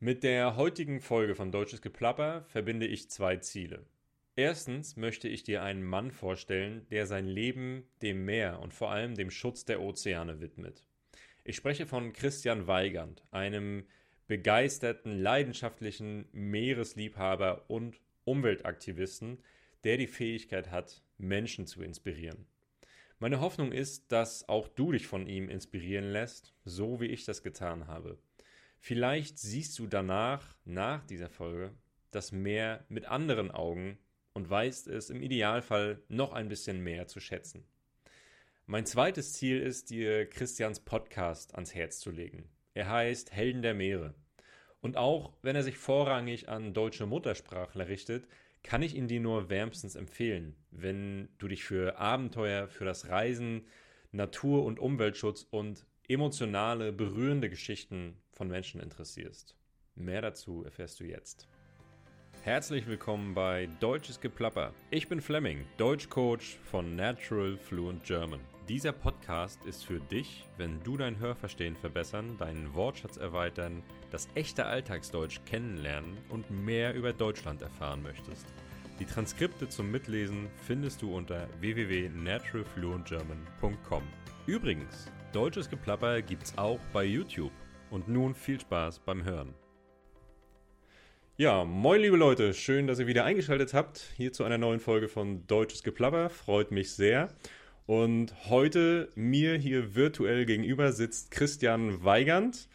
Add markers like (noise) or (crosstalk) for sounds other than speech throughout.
Mit der heutigen Folge von Deutsches Geplapper verbinde ich zwei Ziele. Erstens möchte ich dir einen Mann vorstellen, der sein Leben dem Meer und vor allem dem Schutz der Ozeane widmet. Ich spreche von Christian Weigand, einem begeisterten, leidenschaftlichen Meeresliebhaber und Umweltaktivisten, der die Fähigkeit hat, Menschen zu inspirieren. Meine Hoffnung ist, dass auch du dich von ihm inspirieren lässt, so wie ich das getan habe. Vielleicht siehst du danach, nach dieser Folge, das Meer mit anderen Augen und weißt es im Idealfall noch ein bisschen mehr zu schätzen. Mein zweites Ziel ist, dir Christians Podcast ans Herz zu legen. Er heißt Helden der Meere. Und auch wenn er sich vorrangig an deutsche Muttersprachler richtet, kann ich ihn dir nur wärmstens empfehlen, wenn du dich für Abenteuer, für das Reisen, Natur- und Umweltschutz und emotionale, berührende Geschichten von Menschen interessierst. Mehr dazu erfährst du jetzt. Herzlich willkommen bei Deutsches Geplapper. Ich bin Fleming, Deutschcoach von Natural Fluent German. Dieser Podcast ist für dich, wenn du dein Hörverstehen verbessern, deinen Wortschatz erweitern, das echte Alltagsdeutsch kennenlernen und mehr über Deutschland erfahren möchtest. Die Transkripte zum Mitlesen findest du unter www.naturalfluentgerman.com. Übrigens, Deutsches Geplapper gibt's auch bei YouTube. Und nun viel Spaß beim Hören. Ja, moin liebe Leute, schön, dass ihr wieder eingeschaltet habt hier zu einer neuen Folge von Deutsches Geplapper. Freut mich sehr. Und heute mir hier virtuell gegenüber sitzt Christian Weigand.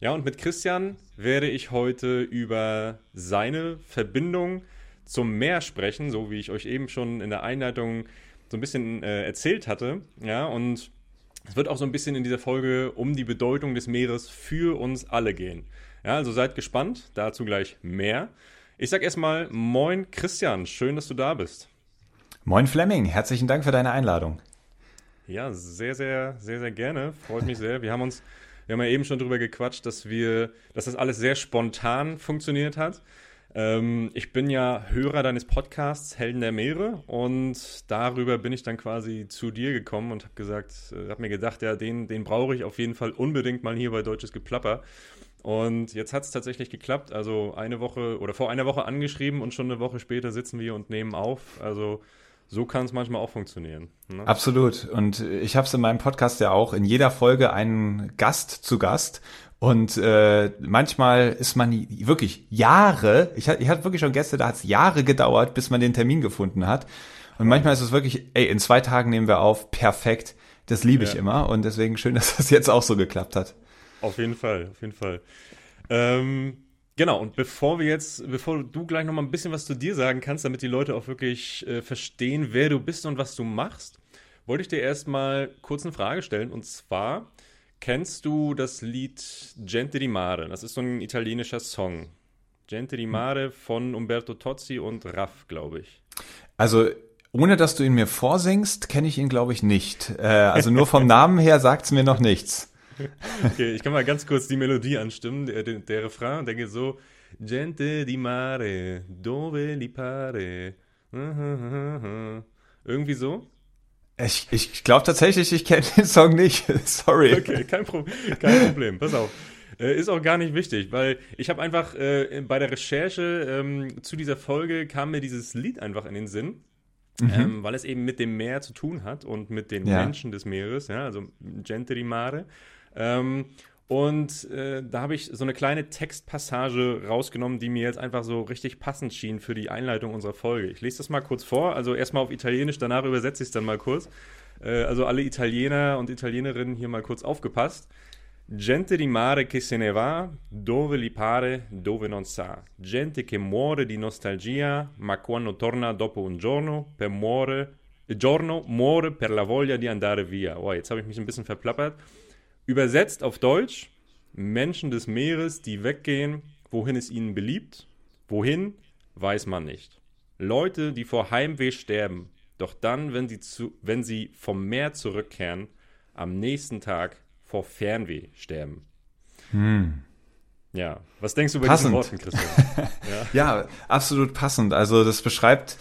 Ja, und mit Christian werde ich heute über seine Verbindung zum Meer sprechen, so wie ich euch eben schon in der Einleitung so ein bisschen äh, erzählt hatte. Ja, und es wird auch so ein bisschen in dieser Folge um die Bedeutung des Meeres für uns alle gehen. Ja, also seid gespannt, dazu gleich mehr. Ich sag erstmal Moin Christian, schön, dass du da bist. Moin Fleming, herzlichen Dank für deine Einladung. Ja, sehr, sehr, sehr, sehr gerne. Freut mich sehr. Wir haben uns, wir haben ja eben schon drüber gequatscht, dass wir, dass das alles sehr spontan funktioniert hat. Ähm, ich bin ja Hörer deines Podcasts Helden der Meere und darüber bin ich dann quasi zu dir gekommen und habe gesagt, äh, habe mir gedacht, ja, den, den brauche ich auf jeden Fall unbedingt mal hier bei Deutsches Geplapper. Und jetzt hat es tatsächlich geklappt. Also eine Woche oder vor einer Woche angeschrieben und schon eine Woche später sitzen wir und nehmen auf. Also so kann es manchmal auch funktionieren. Ne? Absolut. Und ich habe es in meinem Podcast ja auch in jeder Folge einen Gast zu Gast. Und äh, manchmal ist man wirklich Jahre, ich hatte ich hatte wirklich schon Gäste, da hat es Jahre gedauert, bis man den Termin gefunden hat. Und manchmal ist es wirklich, ey, in zwei Tagen nehmen wir auf, perfekt. Das liebe ich ja. immer. Und deswegen schön, (laughs) dass das jetzt auch so geklappt hat. Auf jeden Fall, auf jeden Fall. Ähm, genau, und bevor wir jetzt, bevor du gleich noch mal ein bisschen was zu dir sagen kannst, damit die Leute auch wirklich äh, verstehen, wer du bist und was du machst, wollte ich dir erstmal kurz eine Frage stellen. Und zwar, Kennst du das Lied Gente di Mare? Das ist so ein italienischer Song. Gente di Mare von Umberto Tozzi und Raff, glaube ich. Also ohne dass du ihn mir vorsingst, kenne ich ihn, glaube ich, nicht. Äh, also nur vom Namen her sagt es mir noch nichts. Okay, ich kann mal ganz kurz die Melodie anstimmen. Der, der, der Refrain, der geht so: Gente di mare, dove li pare. Irgendwie so. Ich, ich glaube tatsächlich, ich kenne den Song nicht. (laughs) Sorry. Okay, kein, Pro kein Problem. Pass auf. Äh, ist auch gar nicht wichtig, weil ich habe einfach äh, bei der Recherche ähm, zu dieser Folge kam mir dieses Lied einfach in den Sinn. Mhm. Ähm, weil es eben mit dem Meer zu tun hat und mit den ja. Menschen des Meeres, ja, also Gente di Mare. Ähm, und äh, da habe ich so eine kleine Textpassage rausgenommen, die mir jetzt einfach so richtig passend schien für die Einleitung unserer Folge. Ich lese das mal kurz vor. Also erstmal auf Italienisch, danach übersetze ich es dann mal kurz. Äh, also alle Italiener und Italienerinnen hier mal kurz aufgepasst. Gente di mare che se ne va, dove li pare, dove non sa. Gente che muore di nostalgia, ma quando torna dopo un giorno, per muore, giorno muore per la voglia di andare via. Oh, jetzt habe ich mich ein bisschen verplappert. Übersetzt auf Deutsch, Menschen des Meeres, die weggehen, wohin es ihnen beliebt. Wohin, weiß man nicht. Leute, die vor Heimweh sterben, doch dann, wenn sie, zu, wenn sie vom Meer zurückkehren, am nächsten Tag vor Fernweh sterben. Hm. Ja, was denkst du über passend. diesen Worten, Christian? (laughs) ja. ja, absolut passend. Also das beschreibt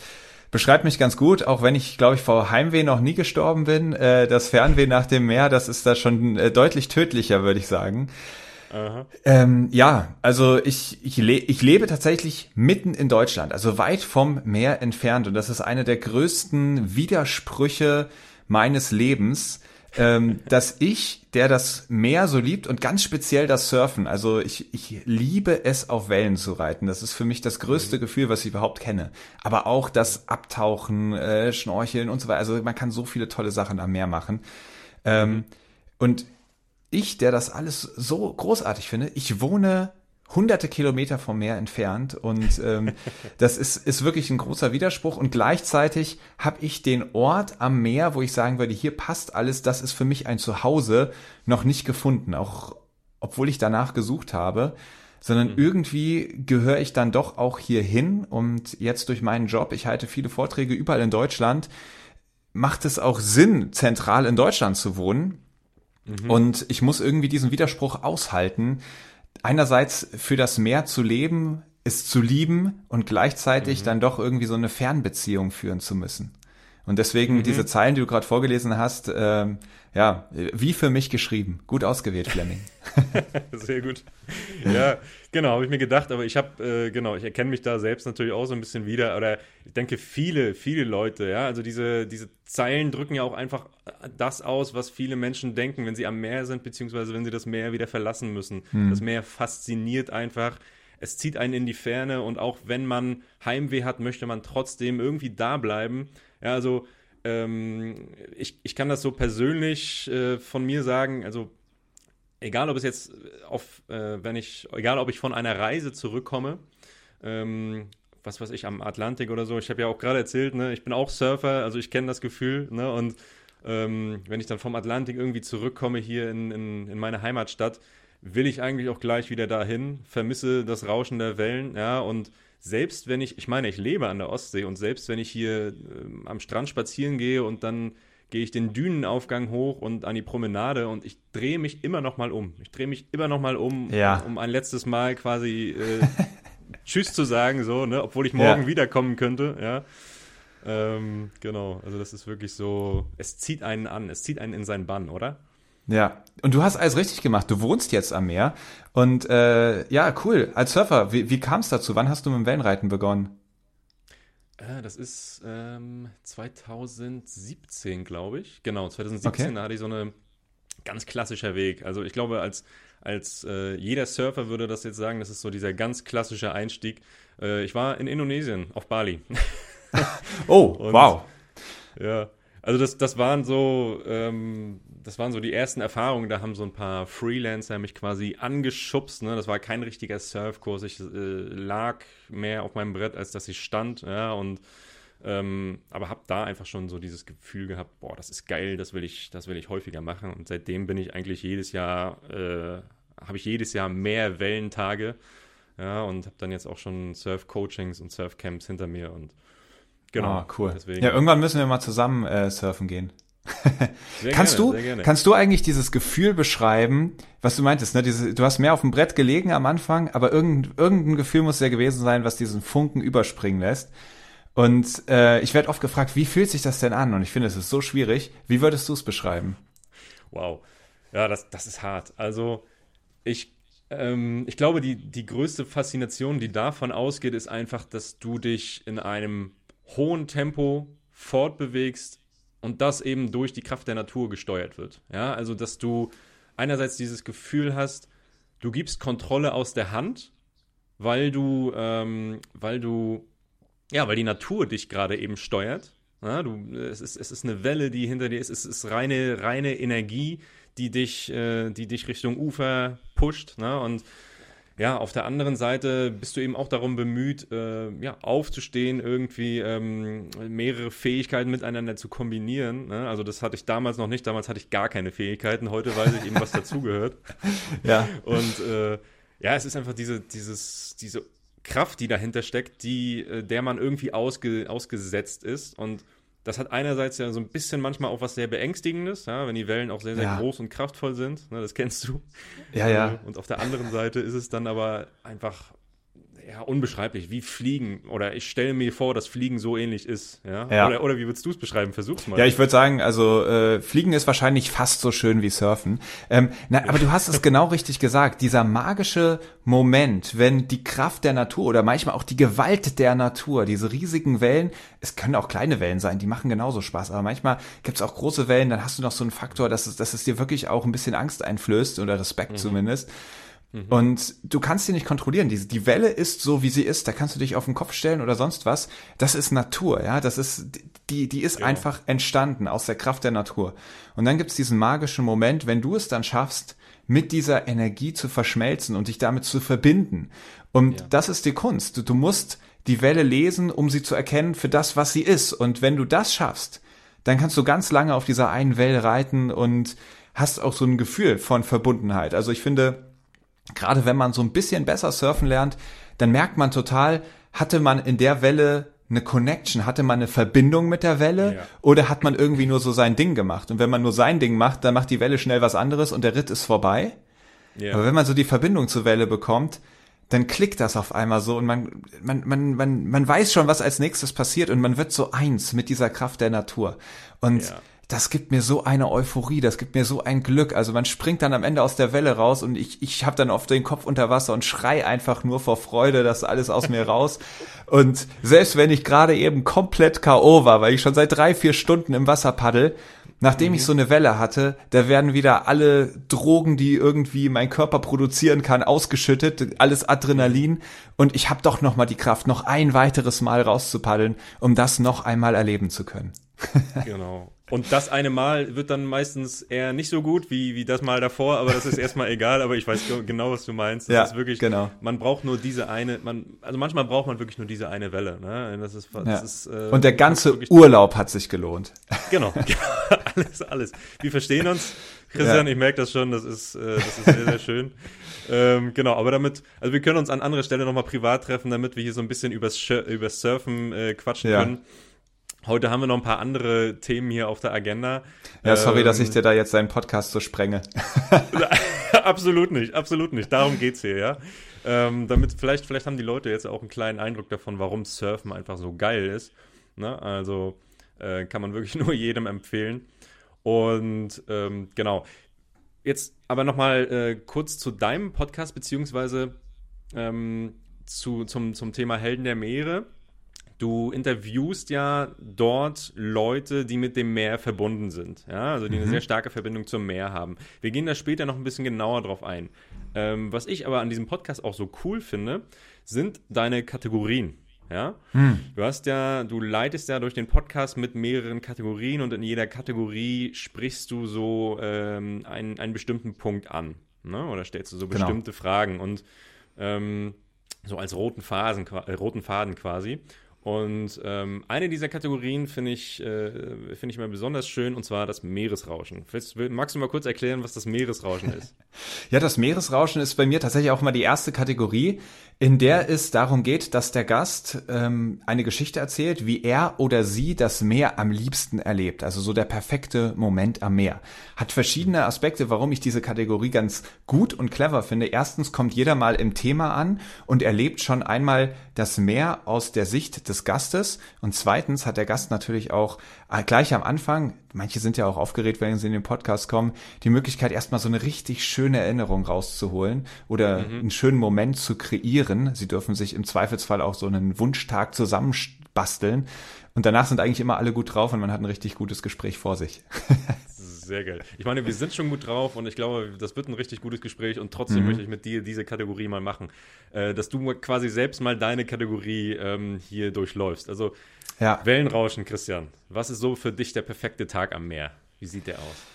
beschreibt mich ganz gut, auch wenn ich, glaube ich, vor Heimweh noch nie gestorben bin. Äh, das Fernweh nach dem Meer, das ist da schon äh, deutlich tödlicher, würde ich sagen. Ähm, ja, also ich, ich, le ich lebe tatsächlich mitten in Deutschland, also weit vom Meer entfernt. Und das ist eine der größten Widersprüche meines Lebens, ähm, dass ich, der das Meer so liebt und ganz speziell das Surfen, also ich, ich liebe es, auf Wellen zu reiten. Das ist für mich das größte mhm. Gefühl, was ich überhaupt kenne. Aber auch das Abtauchen, äh, Schnorcheln und so weiter. Also man kann so viele tolle Sachen am Meer machen. Ähm, mhm. und ich, der das alles so großartig finde, ich wohne hunderte Kilometer vom Meer entfernt und ähm, (laughs) das ist, ist wirklich ein großer Widerspruch und gleichzeitig habe ich den Ort am Meer, wo ich sagen würde, hier passt alles, das ist für mich ein Zuhause, noch nicht gefunden, auch obwohl ich danach gesucht habe, sondern mhm. irgendwie gehöre ich dann doch auch hier hin und jetzt durch meinen Job, ich halte viele Vorträge überall in Deutschland, macht es auch Sinn, zentral in Deutschland zu wohnen. Mhm. Und ich muss irgendwie diesen Widerspruch aushalten, einerseits für das Meer zu leben, es zu lieben und gleichzeitig mhm. dann doch irgendwie so eine Fernbeziehung führen zu müssen. Und deswegen mhm. diese Zeilen, die du gerade vorgelesen hast, ähm, ja, wie für mich geschrieben. Gut ausgewählt, Fleming. (laughs) Sehr gut. Ja, genau, habe ich mir gedacht, aber ich habe, äh, genau, ich erkenne mich da selbst natürlich auch so ein bisschen wieder. Oder ich denke, viele, viele Leute, ja, also diese, diese Zeilen drücken ja auch einfach das aus, was viele Menschen denken, wenn sie am Meer sind, beziehungsweise wenn sie das Meer wieder verlassen müssen. Hm. Das Meer fasziniert einfach. Es zieht einen in die Ferne und auch wenn man Heimweh hat, möchte man trotzdem irgendwie da bleiben. Ja, also ähm, ich, ich kann das so persönlich äh, von mir sagen, also egal ob es jetzt auf, äh, wenn ich, egal ob ich von einer Reise zurückkomme, ähm, was weiß ich, am Atlantik oder so, ich habe ja auch gerade erzählt, ne, ich bin auch Surfer, also ich kenne das Gefühl, ne, und ähm, wenn ich dann vom Atlantik irgendwie zurückkomme hier in, in, in meine Heimatstadt, will ich eigentlich auch gleich wieder dahin, vermisse das Rauschen der Wellen, ja, und selbst wenn ich, ich meine, ich lebe an der Ostsee und selbst wenn ich hier äh, am Strand spazieren gehe und dann gehe ich den Dünenaufgang hoch und an die Promenade und ich drehe mich immer noch mal um. Ich drehe mich immer noch mal um, ja. um ein letztes Mal quasi äh, (laughs) Tschüss zu sagen, so, ne, obwohl ich morgen ja. wiederkommen könnte, ja. Ähm, genau, also das ist wirklich so, es zieht einen an, es zieht einen in seinen Bann, oder? Ja, und du hast alles richtig gemacht. Du wohnst jetzt am Meer. Und äh, ja, cool. Als Surfer, wie, wie kam es dazu? Wann hast du mit dem Wellenreiten begonnen? Äh, das ist ähm, 2017, glaube ich. Genau, 2017, okay. da hatte ich so eine ganz klassischer Weg. Also ich glaube, als, als äh, jeder Surfer würde das jetzt sagen, das ist so dieser ganz klassische Einstieg. Äh, ich war in Indonesien, auf Bali. (laughs) oh, (laughs) Und, wow. Ja, also das, das waren so, ähm, das waren so die ersten Erfahrungen. Da haben so ein paar Freelancer mich quasi angeschubst. Ne? Das war kein richtiger Surfkurs. Ich äh, lag mehr auf meinem Brett, als dass ich stand. Ja, und ähm, aber habe da einfach schon so dieses Gefühl gehabt, boah, das ist geil, das will ich, das will ich häufiger machen. Und seitdem bin ich eigentlich jedes Jahr, äh, habe ich jedes Jahr mehr Wellentage. Ja, und habe dann jetzt auch schon Surf-Coachings und Surf-Camps hinter mir und Genau. Ah, cool. Deswegen. Ja, irgendwann müssen wir mal zusammen äh, surfen gehen. (laughs) kannst gerne, du kannst du eigentlich dieses Gefühl beschreiben, was du meintest, ne? Diese, du hast mehr auf dem Brett gelegen am Anfang, aber irgendein, irgendein Gefühl muss ja gewesen sein, was diesen Funken überspringen lässt. Und äh, ich werde oft gefragt, wie fühlt sich das denn an? Und ich finde, es ist so schwierig. Wie würdest du es beschreiben? Wow, ja, das, das ist hart. Also ich ähm, ich glaube, die, die größte Faszination, die davon ausgeht, ist einfach, dass du dich in einem hohen Tempo fortbewegst und das eben durch die Kraft der Natur gesteuert wird. Ja, also dass du einerseits dieses Gefühl hast, du gibst Kontrolle aus der Hand, weil du, ähm, weil du, ja, weil die Natur dich gerade eben steuert. Ja, du, es, ist, es ist eine Welle, die hinter dir ist, es ist reine, reine Energie, die dich, äh, die dich Richtung Ufer pusht. Ne? Und ja, auf der anderen Seite bist du eben auch darum bemüht, äh, ja, aufzustehen, irgendwie ähm, mehrere Fähigkeiten miteinander zu kombinieren. Ne? Also das hatte ich damals noch nicht. Damals hatte ich gar keine Fähigkeiten. Heute weiß ich eben, was dazugehört. (laughs) ja. Und äh, ja, es ist einfach diese, dieses, diese Kraft, die dahinter steckt, die, äh, der man irgendwie ausge, ausgesetzt ist. Und das hat einerseits ja so ein bisschen manchmal auch was sehr Beängstigendes, ja, wenn die Wellen auch sehr, sehr ja. groß und kraftvoll sind. Ne, das kennst du. Ja, ja. Und auf der anderen Seite ist es dann aber einfach, ja, unbeschreiblich, wie Fliegen. Oder ich stelle mir vor, dass Fliegen so ähnlich ist. Ja? Ja. Oder, oder wie würdest du es beschreiben? Versuch's mal. Ja, ich würde sagen, also äh, Fliegen ist wahrscheinlich fast so schön wie Surfen. Ähm, na, aber du hast es (laughs) genau richtig gesagt. Dieser magische Moment, wenn die Kraft der Natur oder manchmal auch die Gewalt der Natur, diese riesigen Wellen, es können auch kleine Wellen sein, die machen genauso Spaß, aber manchmal gibt's auch große Wellen, dann hast du noch so einen Faktor, dass es, dass es dir wirklich auch ein bisschen Angst einflößt oder Respekt zumindest. Und du kannst sie nicht kontrollieren. Die, die Welle ist so, wie sie ist. Da kannst du dich auf den Kopf stellen oder sonst was. Das ist Natur, ja. Das ist, die, die ist Genau. einfach entstanden aus der Kraft der Natur. Und dann gibt's diesen magischen Moment, wenn du es dann schaffst, mit dieser Energie zu verschmelzen und dich damit zu verbinden. Und Ja. das ist die Kunst. Du, du musst die Welle lesen, um sie zu erkennen für das, was sie ist. Und wenn du das schaffst, dann kannst du ganz lange auf dieser einen Welle reiten und hast auch so ein Gefühl von Verbundenheit. Also ich finde, gerade wenn man so ein bisschen besser surfen lernt, dann merkt man total, hatte man in der Welle eine Connection, hatte man eine Verbindung mit der Welle Ja. oder hat man irgendwie nur so sein Ding gemacht? Und wenn man nur sein Ding macht, dann macht die Welle schnell was anderes und der Ritt ist vorbei. ja. Aber wenn man so die Verbindung zur Welle bekommt, dann klickt das auf einmal so und man, man, man, man, man weiß schon, was als nächstes passiert und man wird so eins mit dieser Kraft der Natur. Und Ja. Das gibt mir so eine Euphorie, das gibt mir so ein Glück. Also man springt dann am Ende aus der Welle raus und ich, ich habe dann oft den Kopf unter Wasser und schrei einfach nur vor Freude, das alles aus mir raus. Und selbst wenn ich gerade eben komplett K.O. war, weil ich schon seit drei, vier Stunden im Wasser paddel, Nachdem ich so eine Welle hatte, da werden wieder alle Drogen, die irgendwie mein Körper produzieren kann, ausgeschüttet, alles Adrenalin und ich habe doch noch mal die Kraft, noch ein weiteres Mal rauszupaddeln, um das noch einmal erleben zu können. Genau. Und das eine Mal wird dann meistens eher nicht so gut wie, wie das Mal davor, aber das ist erstmal (laughs) egal, aber ich weiß ge- genau, was du meinst. Das Ja, ist wirklich, genau. man braucht nur diese eine, man, also manchmal braucht man wirklich nur diese eine Welle, ne? Das ist, das Ja. ist, äh, Und der ganze Urlaub hat sich gelohnt. Genau, (laughs) (laughs) alles, alles. Wir verstehen uns. Christian, Ja. ich merke das schon, das ist, äh, das ist sehr, sehr schön. ähm, genau, aber damit, also wir können uns an anderer Stelle nochmal privat treffen, damit wir hier so ein bisschen übers, übers Surfen äh, quatschen Ja. können. Heute haben wir noch ein paar andere Themen hier auf der Agenda. Ja, sorry, dass Ähm, ich dir da jetzt deinen Podcast so sprenge. (laughs) absolut nicht, absolut nicht. Darum geht's hier, ja. Ähm, damit vielleicht, vielleicht haben die Leute jetzt auch einen kleinen Eindruck davon, warum Surfen einfach so geil ist. Ne? Also äh, kann man wirklich (laughs) nur jedem empfehlen. Und ähm, genau. Jetzt aber nochmal äh, kurz zu deinem Podcast, beziehungsweise ähm, zu, zum, zum Thema Helden der Meere. Du interviewst ja dort Leute, die mit dem Meer verbunden sind, ja, also die eine sehr starke Verbindung zum Meer haben. Wir gehen da später noch ein bisschen genauer drauf ein. Ähm, was ich aber an diesem Podcast auch so cool finde, sind deine Kategorien. Ja, du hast ja, du leitest ja durch den Podcast mit mehreren Kategorien und in jeder Kategorie sprichst du so ähm, einen, einen bestimmten Punkt an, ne? Oder stellst du so Genau. bestimmte Fragen und ähm, so als roten, Phasen, äh, roten Faden quasi. Und ähm, eine dieser Kategorien finde ich, äh, finde ich mal besonders schön, und zwar das Meeresrauschen. Willst, will- magst du mal kurz erklären, was das Meeresrauschen ist? (laughs) Ja, das Meeresrauschen ist bei mir tatsächlich auch mal die erste Kategorie, in der es darum geht, dass der Gast ähm, eine Geschichte erzählt, wie er oder sie das Meer am liebsten erlebt. Also so der perfekte Moment am Meer. Hat verschiedene Aspekte, warum ich diese Kategorie ganz gut und clever finde. Erstens kommt jeder mal im Thema an und erlebt schon einmal das Meer aus der Sicht des Gastes. Und zweitens hat der Gast natürlich auch äh, gleich am Anfang, manche sind ja auch aufgeregt, wenn sie in den Podcast kommen, die Möglichkeit, erstmal so eine richtig schöne Erinnerung rauszuholen oder einen schönen Moment zu kreieren. Sie dürfen sich im Zweifelsfall auch so einen Wunschtag zusammenbasteln. Und danach sind eigentlich immer alle gut drauf und man hat ein richtig gutes Gespräch vor sich. (laughs) Sehr geil. Ich meine, wir sind schon gut drauf und ich glaube, das wird ein richtig gutes Gespräch und trotzdem möchte ich mit dir diese Kategorie mal machen. Äh, dass du quasi selbst mal deine Kategorie ähm, hier durchläufst. Also Ja. Wellenrauschen, Christian. Was ist so für dich der perfekte Tag am Meer? Wie sieht der aus?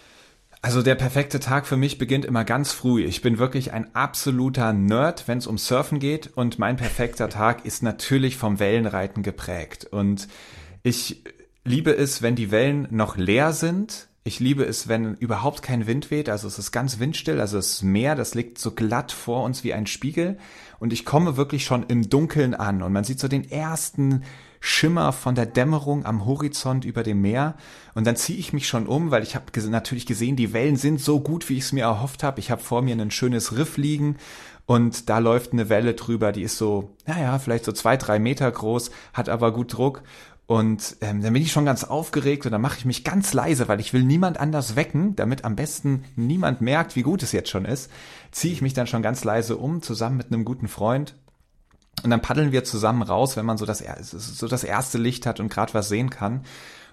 Also der perfekte Tag für mich beginnt immer ganz früh. Ich bin wirklich ein absoluter Nerd, wenn es um Surfen geht und mein perfekter (laughs) Tag ist natürlich vom Wellenreiten geprägt. Und ich liebe es, wenn die Wellen noch leer sind. Ich liebe es, wenn überhaupt kein Wind weht. Also es ist ganz windstill. Also das Meer, das liegt so glatt vor uns wie ein Spiegel. Und ich komme wirklich schon im Dunkeln an und man sieht so den ersten Schimmer von der Dämmerung am Horizont über dem Meer. Und dann ziehe ich mich schon um, weil ich habe natürlich gesehen, die Wellen sind so gut, wie ich es mir erhofft habe. Ich habe vor mir ein schönes Riff liegen und da läuft eine Welle drüber, die ist so, naja, vielleicht so zwei, drei Meter groß, hat aber gut Druck. Und ähm, dann bin ich schon ganz aufgeregt und dann mache ich mich ganz leise, weil ich will niemand anders wecken, damit am besten niemand merkt, wie gut es jetzt schon ist. Ziehe ich mich dann schon ganz leise um, zusammen mit einem guten Freund. Und dann paddeln wir zusammen raus, wenn man so das, so das erste Licht hat und gerade was sehen kann.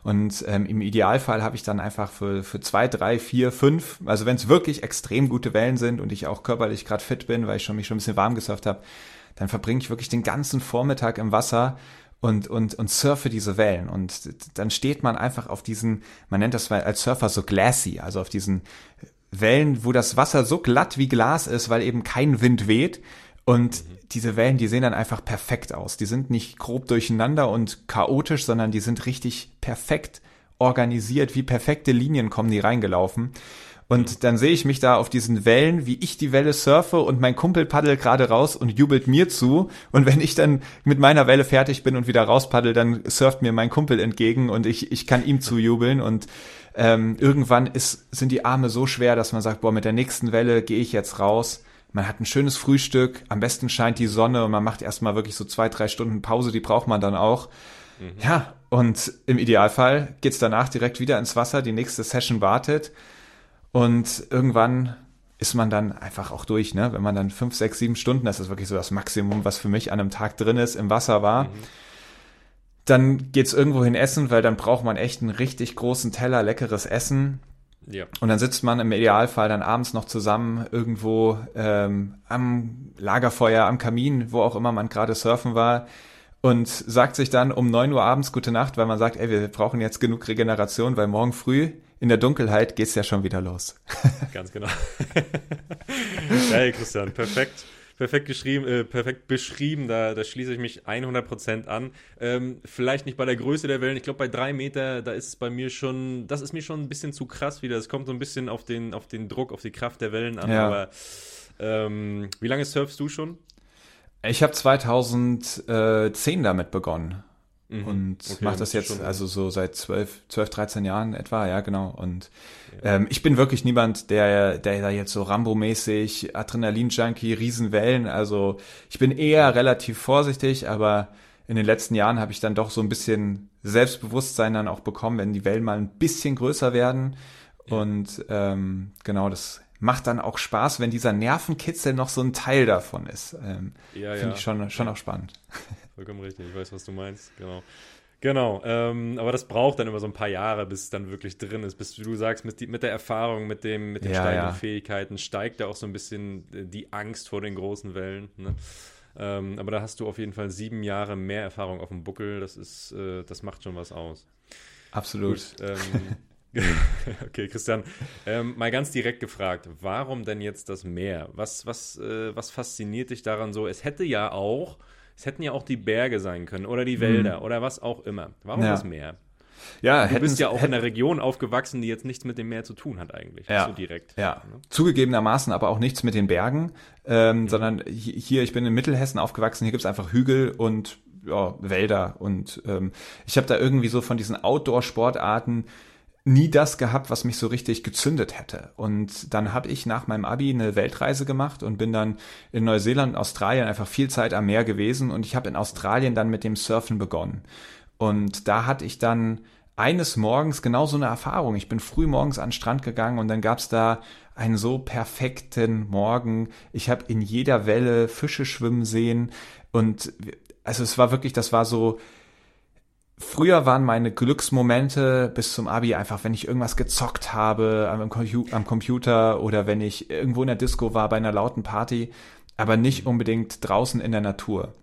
Und ähm, im Idealfall habe ich dann einfach für, für zwei, drei, vier, fünf, also wenn es wirklich extrem gute Wellen sind und ich auch körperlich gerade fit bin, weil ich schon mich schon ein bisschen warm gesurft habe, dann verbringe ich wirklich den ganzen Vormittag im Wasser und, und, und surfe diese Wellen. Und dann steht man einfach auf diesen, man nennt das als Surfer so glassy, also auf diesen Wellen, wo das Wasser so glatt wie Glas ist, weil eben kein Wind weht. Und mhm. diese Wellen, die sehen dann einfach perfekt aus. Die sind nicht grob durcheinander und chaotisch, sondern die sind richtig perfekt organisiert, wie perfekte Linien kommen die reingelaufen. Und dann sehe ich mich da auf diesen Wellen, wie ich die Welle surfe und mein Kumpel paddelt gerade raus und jubelt mir zu. Und wenn ich dann mit meiner Welle fertig bin und wieder rauspaddel, dann surft mir mein Kumpel entgegen und ich, ich kann ihm zujubeln. Und ähm, irgendwann ist, sind die Arme so schwer, dass man sagt, boah, mit der nächsten Welle gehe ich jetzt raus. Man hat ein schönes Frühstück, am besten scheint die Sonne und man macht erstmal wirklich so zwei, drei Stunden Pause, die braucht man dann auch. Mhm. Ja, und im Idealfall geht's danach direkt wieder ins Wasser, die nächste Session wartet. Und irgendwann ist man dann einfach auch durch, ne? Wenn man dann fünf, sechs, sieben Stunden, das ist wirklich so das Maximum, was für mich an einem Tag drin ist, im Wasser war. Mhm. Dann geht's irgendwo hin essen, weil dann braucht man echt einen richtig großen Teller leckeres Essen. Ja. Und dann sitzt man im Idealfall dann abends noch zusammen irgendwo ähm, am Lagerfeuer, am Kamin, wo auch immer man gerade surfen war und sagt sich dann um neun Uhr abends gute Nacht, weil man sagt, ey, wir brauchen jetzt genug Regeneration, weil morgen früh in der Dunkelheit geht's ja schon wieder los. (laughs) Ganz genau. (laughs) hey Christian, perfekt. Perfekt geschrieben, äh, perfekt beschrieben, da, da schließe ich mich 100% an. Ähm, vielleicht nicht bei der Größe der Wellen, ich glaube bei drei Meter, da ist es bei mir schon, das ist mir schon ein bisschen zu krass wieder. Es kommt so ein bisschen auf den, auf den Druck, auf die Kraft der Wellen an. Ja. Aber ähm, wie lange surfst du schon? Ich habe 2010 damit begonnen. Mhm. Und okay, mache das jetzt also so seit 12, 12, 13 Jahren etwa, ja genau. Und ja. Ähm, ich bin wirklich niemand, der, der da jetzt so Rambo-mäßig, Adrenalin-Junkie, Riesenwellen, also ich bin eher relativ vorsichtig, aber in den letzten Jahren habe ich dann doch so ein bisschen Selbstbewusstsein dann auch bekommen, wenn die Wellen mal ein bisschen größer werden. Ja. Und ähm, genau, das macht dann auch Spaß, wenn dieser Nervenkitzel noch so ein Teil davon ist. Ähm, ja, Finde ich schon, schon auch spannend. Vollkommen richtig. Ich weiß, was du meinst. Genau. Genau, ähm, aber das braucht dann immer so ein paar Jahre, bis es dann wirklich drin ist. Bis du sagst, mit, die, mit der Erfahrung, mit, dem, mit den ja, steigenden ja. Fähigkeiten steigt da auch so ein bisschen äh, die Angst vor den großen Wellen. Ne? Ähm, aber da hast du auf jeden Fall sieben Jahre mehr Erfahrung auf dem Buckel. Das ist, äh, das macht schon was aus. Absolut. Gut, ähm, (laughs) okay, Christian, ähm, mal ganz direkt gefragt, warum denn jetzt das Meer? Was, was, äh, was fasziniert dich daran so? Es hätte ja auch es hätten ja auch die Berge sein können oder die Wälder mhm. oder was auch immer. Warum ja. das Meer? Ja, du bist ja auch in einer Region aufgewachsen, die jetzt nichts mit dem Meer zu tun hat eigentlich, ja, so direkt. Ja, ne? zugegebenermaßen aber auch nichts mit den Bergen, ähm, mhm. sondern hier, ich bin in Mittelhessen aufgewachsen, hier gibt's einfach Hügel und ja, Wälder und ähm, ich habe da irgendwie so von diesen Outdoor-Sportarten nie das gehabt, was mich so richtig gezündet hätte. Und dann habe ich nach meinem Abi eine Weltreise gemacht und bin dann in Neuseeland Australien einfach viel Zeit am Meer gewesen und ich habe in Australien dann mit dem Surfen begonnen. Und da hatte ich dann eines Morgens genau so eine Erfahrung. Ich bin früh morgens an den Strand gegangen und dann gab's da einen so perfekten Morgen. Ich habe in jeder Welle Fische schwimmen sehen und also es war wirklich, das war so Früher waren meine Glücksmomente bis zum Abi einfach, wenn ich irgendwas gezockt habe am, am, Computer oder wenn ich irgendwo in der Disco war bei einer lauten Party, aber nicht unbedingt draußen in der Natur.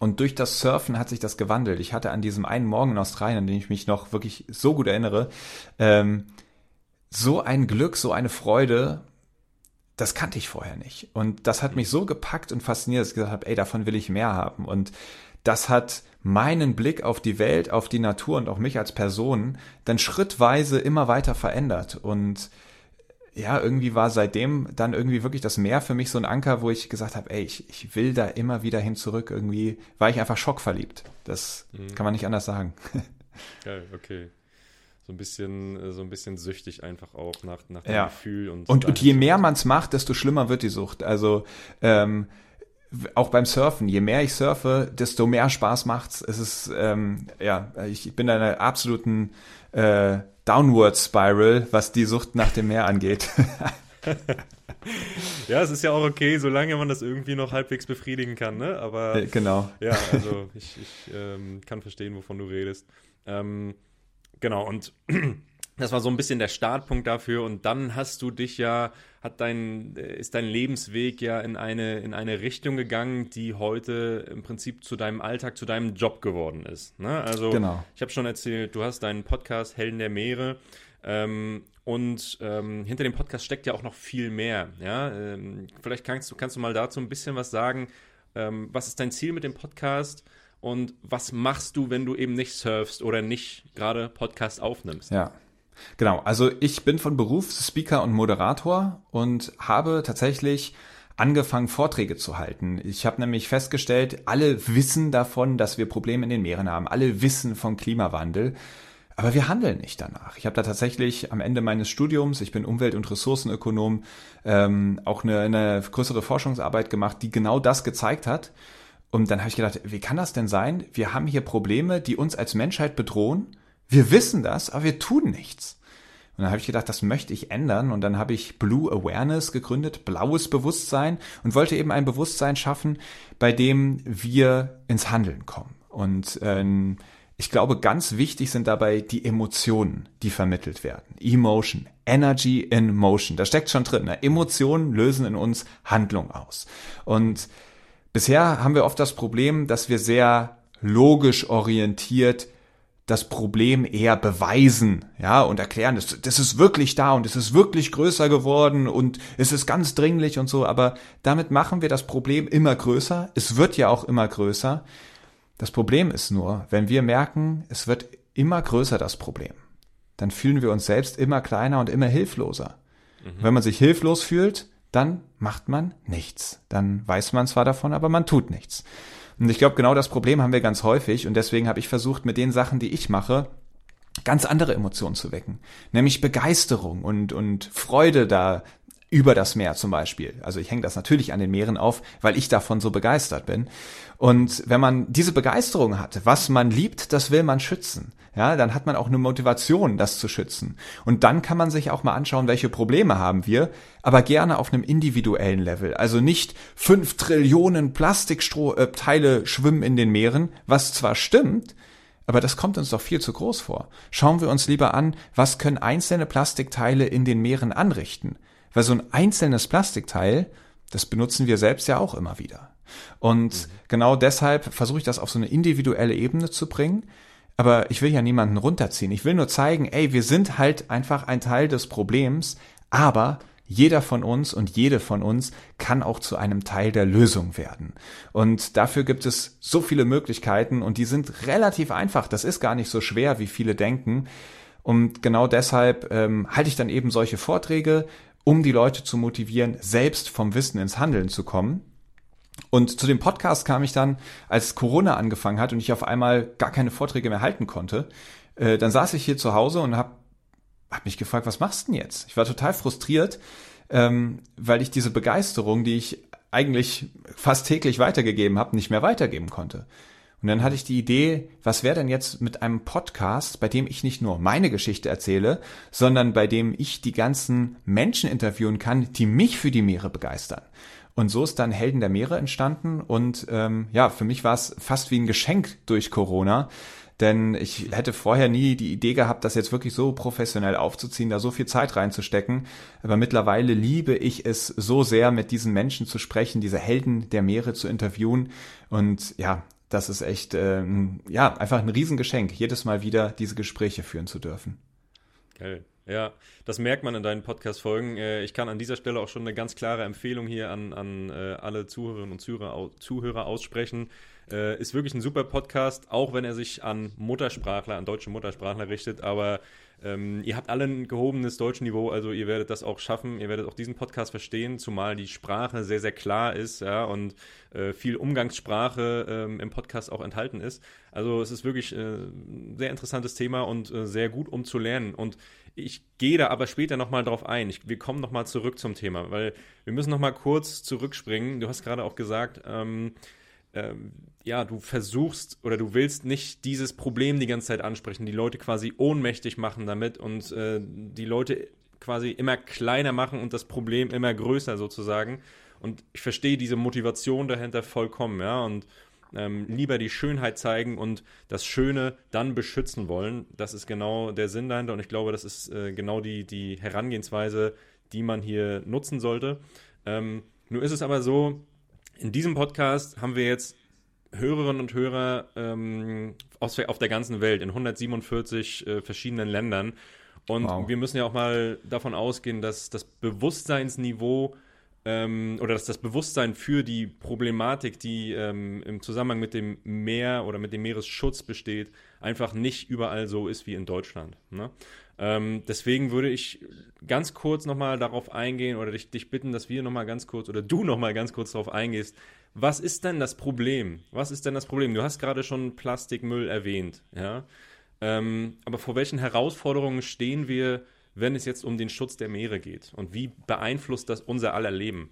Und durch das Surfen hat sich das gewandelt. Ich hatte an diesem einen Morgen in Australien, an den ich mich noch wirklich so gut erinnere, ähm, so ein Glück, so eine Freude, das kannte ich vorher nicht. Und das hat mich so gepackt und fasziniert, dass ich gesagt habe, ey, davon will ich mehr haben. Und das hat meinen Blick auf die Welt, auf die Natur und auch mich als Person dann schrittweise immer weiter verändert. Und ja, irgendwie war seitdem dann irgendwie wirklich das Meer für mich so ein Anker, wo ich gesagt habe, ey, ich, ich will da immer wieder hin zurück. Irgendwie war ich einfach schockverliebt. Das mhm. kann man nicht anders sagen. (laughs) Geil, okay. So ein bisschen, äh, so ein bisschen süchtig einfach auch nach, nach dem ja. Gefühl und. Und, und je mehr man es macht, desto schlimmer wird die Sucht. Also ähm, auch beim Surfen, je mehr ich surfe, desto mehr Spaß macht's. Es ist, ähm, ja, ich bin in einer absoluten äh, Downward Spiral, was die Sucht nach dem Meer angeht. (laughs) ja, es ist ja auch okay, solange man das irgendwie noch halbwegs befriedigen kann, ne? Aber äh, genau. Ja, also ich, ich ähm, kann verstehen, wovon du redest. Ähm, genau, und (clears throat) das war so ein bisschen der Startpunkt dafür. Und dann hast du dich ja, hat dein, ist dein Lebensweg ja in eine, in eine Richtung gegangen, die heute im Prinzip zu deinem Alltag, zu deinem Job geworden ist. Ne? Also genau. ich habe schon erzählt, du hast deinen Podcast Helden der Meere. Ähm, und ähm, hinter dem Podcast steckt ja auch noch viel mehr. Ja? Ähm, vielleicht kannst du, kannst du mal dazu ein bisschen was sagen. Ähm, was ist dein Ziel mit dem Podcast? Und was machst du, wenn du eben nicht surfst oder nicht gerade Podcast aufnimmst? Ja. Genau, also ich bin von Beruf Speaker und Moderator und habe tatsächlich angefangen, Vorträge zu halten. Ich habe nämlich festgestellt, alle wissen davon, dass wir Probleme in den Meeren haben. Alle wissen vom Klimawandel. Aber wir handeln nicht danach. Ich habe da tatsächlich am Ende meines Studiums, ich bin Umwelt- und Ressourcenökonom, ähm, auch eine, eine größere Forschungsarbeit gemacht, die genau das gezeigt hat. Und dann habe ich gedacht, wie kann das denn sein? Wir haben hier Probleme, die uns als Menschheit bedrohen wir wissen das, aber wir tun nichts. Und dann habe ich gedacht, das möchte ich ändern. Und dann habe ich Blue Awareness gegründet, blaues Bewusstsein und wollte eben ein Bewusstsein schaffen, bei dem wir ins Handeln kommen. Und ähm, ich glaube, ganz wichtig sind dabei die Emotionen, die vermittelt werden. Emotion, Energy in Motion. Da steckt schon drin. Ne? Emotionen lösen in uns Handlung aus. Und bisher haben wir oft das Problem, dass wir sehr logisch orientiert das Problem eher beweisen, ja, und erklären, das, das ist wirklich da und es ist wirklich größer geworden und es ist ganz dringlich und so, aber damit machen wir das Problem immer größer. Es wird ja auch immer größer. Das Problem ist nur, wenn wir merken, es wird immer größer das Problem, dann fühlen wir uns selbst immer kleiner und immer hilfloser. Mhm. Wenn man sich hilflos fühlt, dann macht man nichts. Dann weiß man zwar davon, aber man tut nichts. Und ich glaube, genau das Problem haben wir ganz häufig und deswegen habe ich versucht, mit den Sachen, die ich mache, ganz andere Emotionen zu wecken. Nämlich Begeisterung und, und Freude da über das Meer zum Beispiel. Also ich hänge das natürlich an den Meeren auf, weil ich davon so begeistert bin. Und wenn man diese Begeisterung hat, was man liebt, das will man schützen. Ja, dann hat man auch eine Motivation, das zu schützen. Und dann kann man sich auch mal anschauen, welche Probleme haben wir, aber gerne auf einem individuellen Level. Also nicht fünf Trillionen Plastikteile schwimmen in den Meeren, was zwar stimmt, aber das kommt uns doch viel zu groß vor. Schauen wir uns lieber an, was können einzelne Plastikteile in den Meeren anrichten. Weil so ein einzelnes Plastikteil, das benutzen wir selbst ja auch immer wieder. Und mhm. genau deshalb versuche ich das auf so eine individuelle Ebene zu bringen. Aber ich will ja niemanden runterziehen. Ich will nur zeigen, ey, wir sind halt einfach ein Teil des Problems, aber jeder von uns und jede von uns kann auch zu einem Teil der Lösung werden. Und dafür gibt es so viele Möglichkeiten und die sind relativ einfach. Das ist gar nicht so schwer, wie viele denken. Und genau deshalb ähm, halte ich dann eben solche Vorträge, um die Leute zu motivieren, selbst vom Wissen ins Handeln zu kommen. Und zu dem Podcast kam ich dann, als Corona angefangen hat und ich auf einmal gar keine Vorträge mehr halten konnte. Äh, dann saß ich hier zu Hause und habe hab mich gefragt, was machst du denn jetzt? Ich war total frustriert, ähm, weil ich diese Begeisterung, die ich eigentlich fast täglich weitergegeben habe, nicht mehr weitergeben konnte. Und dann hatte ich die Idee, was wäre denn jetzt mit einem Podcast, bei dem ich nicht nur meine Geschichte erzähle, sondern bei dem ich die ganzen Menschen interviewen kann, die mich für die Meere begeistern. Und so ist dann Helden der Meere entstanden. Und ähm, ja, für mich war es fast wie ein Geschenk durch Corona. Denn ich hätte vorher nie die Idee gehabt, das jetzt wirklich so professionell aufzuziehen, da so viel Zeit reinzustecken. Aber mittlerweile liebe ich es so sehr, mit diesen Menschen zu sprechen, diese Helden der Meere zu interviewen. Und ja, das ist echt, ähm, ja, einfach ein Riesengeschenk, jedes Mal wieder diese Gespräche führen zu dürfen. Geil. Ja, das merkt man in deinen Podcast-Folgen. Äh, ich kann an dieser Stelle auch schon eine ganz klare Empfehlung hier an, an äh, alle Zuhörerinnen und Zuhörer, Zuhörer aussprechen. Äh, ist wirklich ein super Podcast, auch wenn er sich an Muttersprachler, an deutsche Muttersprachler richtet. Aber ähm, ihr habt alle ein gehobenes Deutschniveau, also ihr werdet das auch schaffen, ihr werdet auch diesen Podcast verstehen, zumal die Sprache sehr, sehr klar ist, ja, und äh, viel Umgangssprache ähm, im Podcast auch enthalten ist. Also es ist wirklich äh, ein sehr interessantes Thema und äh, sehr gut, um zu lernen. Und ich gehe da aber später nochmal drauf ein. Ich, wir kommen nochmal zurück zum Thema, weil wir müssen nochmal kurz zurückspringen. Du hast gerade auch gesagt, ähm, ähm, ja, du versuchst oder du willst nicht dieses Problem die ganze Zeit ansprechen, die Leute quasi ohnmächtig machen damit und äh, die Leute quasi immer kleiner machen und das Problem immer größer sozusagen. Und ich verstehe diese Motivation dahinter vollkommen, ja, und ähm, lieber die Schönheit zeigen und das Schöne dann beschützen wollen. Das ist genau der Sinn dahinter und ich glaube, das ist äh, genau die, die Herangehensweise, die man hier nutzen sollte. Ähm, nur ist es aber so, in diesem Podcast haben wir jetzt Hörerinnen und Hörer ähm, aus, auf der ganzen Welt, in 147 äh, verschiedenen Ländern. Und wow. wir müssen ja auch mal davon ausgehen, dass das Bewusstseinsniveau ähm, oder dass das Bewusstsein für die Problematik, die ähm, im Zusammenhang mit dem Meer oder mit dem Meeresschutz besteht, einfach nicht überall so ist wie in Deutschland. Ne? Ähm, deswegen würde ich ganz kurz nochmal darauf eingehen oder dich, dich bitten, dass wir nochmal ganz kurz oder du nochmal ganz kurz darauf eingehst. Was ist denn das Problem? Was ist denn das Problem? Du hast gerade schon Plastikmüll erwähnt, ja. Ähm, aber vor welchen Herausforderungen stehen wir, wenn es jetzt um den Schutz der Meere geht? Und wie beeinflusst das unser aller Leben?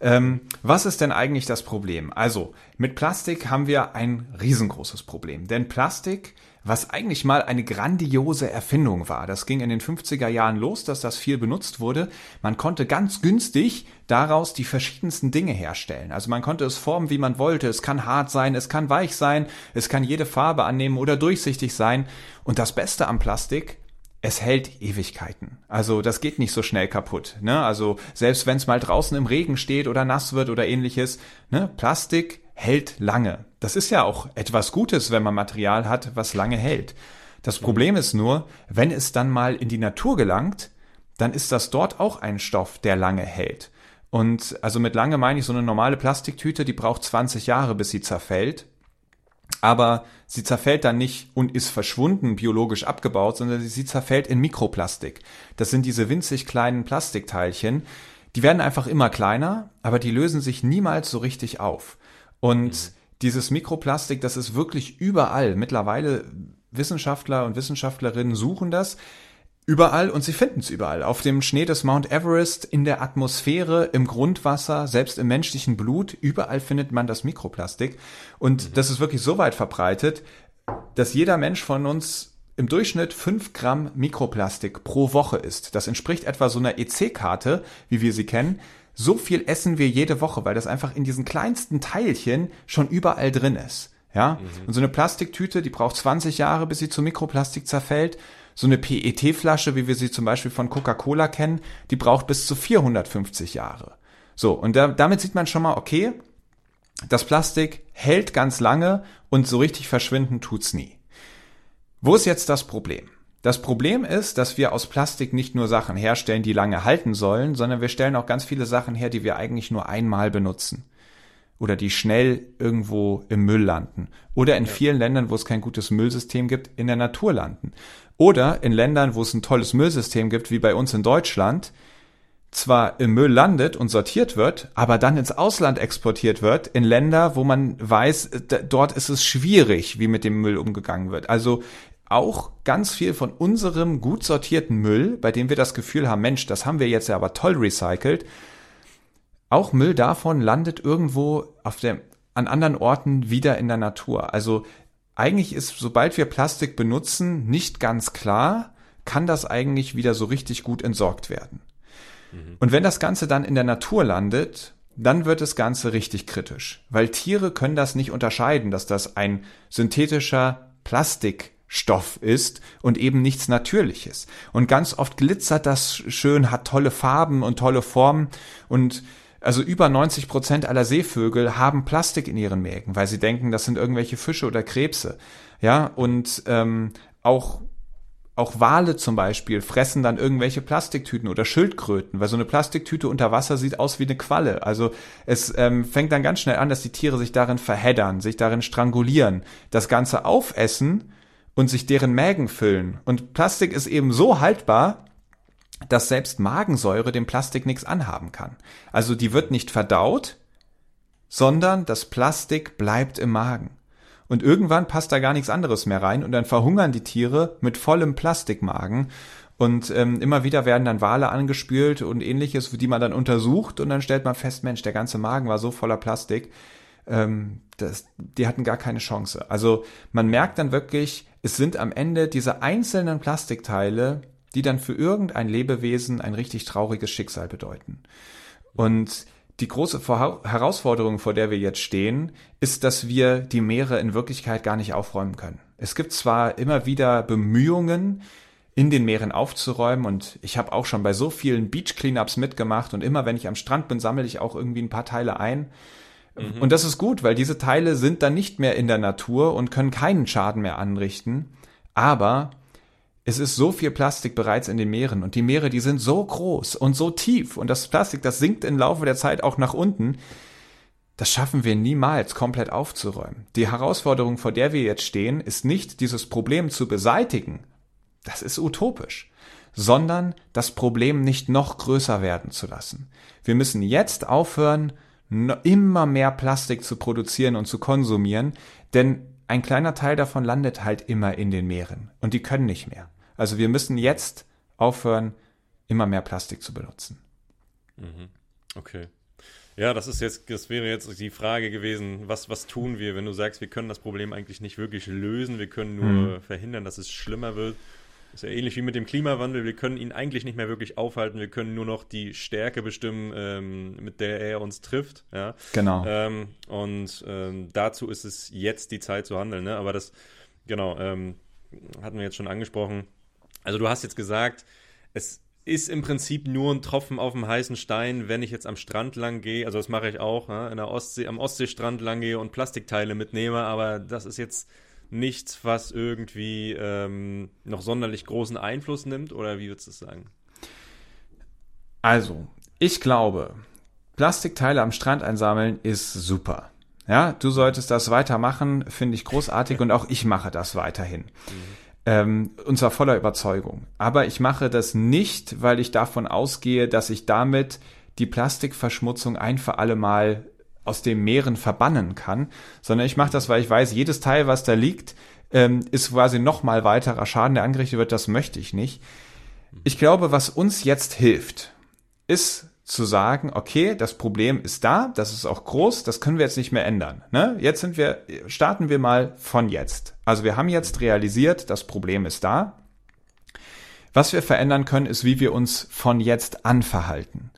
Ähm, was ist denn eigentlich das Problem? Also, mit Plastik haben wir ein riesengroßes Problem. Denn Plastik was eigentlich mal eine grandiose Erfindung war. Das ging in den 50er Jahren los, dass das viel benutzt wurde. Man konnte ganz günstig daraus die verschiedensten Dinge herstellen. Also man konnte es formen, wie man wollte. Es kann hart sein, es kann weich sein, es kann jede Farbe annehmen oder durchsichtig sein. Und das Beste am Plastik, es hält Ewigkeiten. Also das geht nicht so schnell kaputt. Ne? Also selbst wenn es mal draußen im Regen steht oder nass wird oder ähnliches, ne? Plastik hält lange. Das ist ja auch etwas Gutes, wenn man Material hat, was lange hält. Das Problem ist nur, wenn es dann mal in die Natur gelangt, dann ist das dort auch ein Stoff, der lange hält. Und also mit lange meine ich so eine normale Plastiktüte, die braucht 20 Jahre, bis sie zerfällt. Aber sie zerfällt dann nicht und ist verschwunden, biologisch abgebaut, sondern sie zerfällt in Mikroplastik. Das sind diese winzig kleinen Plastikteilchen. Die werden einfach immer kleiner, aber die lösen sich niemals so richtig auf. Und mhm. dieses Mikroplastik, das ist wirklich überall. Mittlerweile Wissenschaftler und Wissenschaftlerinnen suchen das überall und sie finden es überall. Auf dem Schnee des Mount Everest, in der Atmosphäre, im Grundwasser, selbst im menschlichen Blut, überall findet man das Mikroplastik. Und mhm. das ist wirklich so weit verbreitet, dass jeder Mensch von uns im Durchschnitt fünf Gramm Mikroplastik pro Woche isst. Das entspricht etwa so einer EC-Karte, wie wir sie kennen. So viel essen wir jede Woche, weil das einfach in diesen kleinsten Teilchen schon überall drin ist. Ja, mhm. und so eine Plastiktüte, die braucht 20 Jahre, bis sie zu Mikroplastik zerfällt. So eine PET-Flasche, wie wir sie zum Beispiel von Coca-Cola kennen, die braucht bis zu 450 Jahre. So, und da, damit sieht man schon mal, okay, das Plastik hält ganz lange und so richtig verschwinden tut's nie. Wo ist jetzt das Problem? Das Problem ist, dass wir aus Plastik nicht nur Sachen herstellen, die lange halten sollen, sondern wir stellen auch ganz viele Sachen her, die wir eigentlich nur einmal benutzen. Oder die schnell irgendwo im Müll landen. Oder in vielen Ländern, wo es kein gutes Müllsystem gibt, in der Natur landen. Oder in Ländern, wo es ein tolles Müllsystem gibt, wie bei uns in Deutschland, zwar im Müll landet und sortiert wird, aber dann ins Ausland exportiert wird, in Länder, wo man weiß, dort ist es schwierig, wie mit dem Müll umgegangen wird. Also auch ganz viel von unserem gut sortierten Müll, bei dem wir das Gefühl haben, Mensch, das haben wir jetzt ja aber toll recycelt, auch Müll davon landet irgendwo auf der, an anderen Orten wieder in der Natur. Also eigentlich ist, sobald wir Plastik benutzen, nicht ganz klar, kann das eigentlich wieder so richtig gut entsorgt werden. Mhm. Und wenn das Ganze dann in der Natur landet, dann wird das Ganze richtig kritisch, weil Tiere können das nicht unterscheiden, dass das ein synthetischer Plastik Stoff ist und eben nichts Natürliches. Und ganz oft glitzert das schön, hat tolle Farben und tolle Formen und also über 90 Prozent aller Seevögel haben Plastik in ihren Mägen, weil sie denken, das sind irgendwelche Fische oder Krebse. Ja, und ähm, auch auch Wale zum Beispiel fressen dann irgendwelche Plastiktüten oder Schildkröten, weil so eine Plastiktüte unter Wasser sieht aus wie eine Qualle. Also es ähm, fängt dann ganz schnell an, dass die Tiere sich darin verheddern, sich darin strangulieren, das Ganze aufessen und sich deren Mägen füllen. Und Plastik ist eben so haltbar, dass selbst Magensäure dem Plastik nichts anhaben kann. Also die wird nicht verdaut, sondern das Plastik bleibt im Magen. Und irgendwann passt da gar nichts anderes mehr rein und dann verhungern die Tiere mit vollem Plastikmagen. Und ähm, immer wieder werden dann Wale angespült und ähnliches, die man dann untersucht und dann stellt man fest, Mensch, der ganze Magen war so voller Plastik, ähm, das, die hatten gar keine Chance. Also man merkt dann wirklich, es sind am Ende diese einzelnen Plastikteile, die dann für irgendein Lebewesen ein richtig trauriges Schicksal bedeuten. Und die große Herausforderung, vor der wir jetzt stehen, ist, dass wir die Meere in Wirklichkeit gar nicht aufräumen können. Es gibt zwar immer wieder Bemühungen, in den Meeren aufzuräumen und ich habe auch schon bei so vielen Beach Cleanups mitgemacht und immer wenn ich am Strand bin, sammle ich auch irgendwie ein paar Teile ein. Und das ist gut, weil diese Teile sind dann nicht mehr in der Natur und können keinen Schaden mehr anrichten. Aber es ist so viel Plastik bereits in den Meeren und die Meere, die sind so groß und so tief und das Plastik, das sinkt im Laufe der Zeit auch nach unten. Das schaffen wir niemals komplett aufzuräumen. Die Herausforderung, vor der wir jetzt stehen, ist nicht dieses Problem zu beseitigen. Das ist utopisch sondern das Problem nicht noch größer werden zu lassen. Wir müssen jetzt aufhören, immer mehr Plastik zu produzieren und zu konsumieren, denn ein kleiner Teil davon landet halt immer in den Meeren und die können nicht mehr. Also wir müssen jetzt aufhören, immer mehr Plastik zu benutzen. Mhm. Okay. Ja, das ist jetzt, das wäre jetzt die Frage gewesen, was, was tun wir, wenn du sagst, wir können das Problem eigentlich nicht wirklich lösen, wir können nur mhm. verhindern, dass es schlimmer wird. Ist ja ähnlich wie mit dem Klimawandel. Wir können ihn eigentlich nicht mehr wirklich aufhalten. Wir können nur noch die Stärke bestimmen, ähm, mit der er uns trifft. Ja? Genau. Ähm, und ähm, dazu ist es jetzt die Zeit zu handeln. Ne? Aber das, genau, ähm, hatten wir jetzt schon angesprochen. Also du hast jetzt gesagt, es ist im Prinzip nur ein Tropfen auf dem heißen Stein, wenn ich jetzt am Strand lang gehe. Also das mache ich auch, ne? in der Ostsee, am Ostseestrand lang gehe und Plastikteile mitnehme. Aber das ist jetzt nichts, was irgendwie ähm, noch sonderlich großen Einfluss nimmt? Oder wie würdest du es sagen? Also, ich glaube, Plastikteile am Strand einsammeln ist super. Ja, du solltest das weitermachen, finde ich großartig und auch ich mache das weiterhin. Mhm. Ähm, und zwar voller Überzeugung. Aber ich mache das nicht, weil ich davon ausgehe, dass ich damit die Plastikverschmutzung ein für alle Mal aus den Meeren verbannen kann, sondern ich mache das, weil ich weiß, jedes Teil, was da liegt, ähm, ist quasi nochmal weiterer Schaden, der angerichtet wird. Das möchte ich nicht. Ich glaube, was uns jetzt hilft, ist zu sagen, okay, das Problem ist da, das ist auch groß, das können wir jetzt nicht mehr ändern. Ne? Jetzt sind wir, starten wir mal von jetzt. Also wir haben jetzt realisiert, das Problem ist da. Was wir verändern können, ist, wie wir uns von jetzt an verhalten.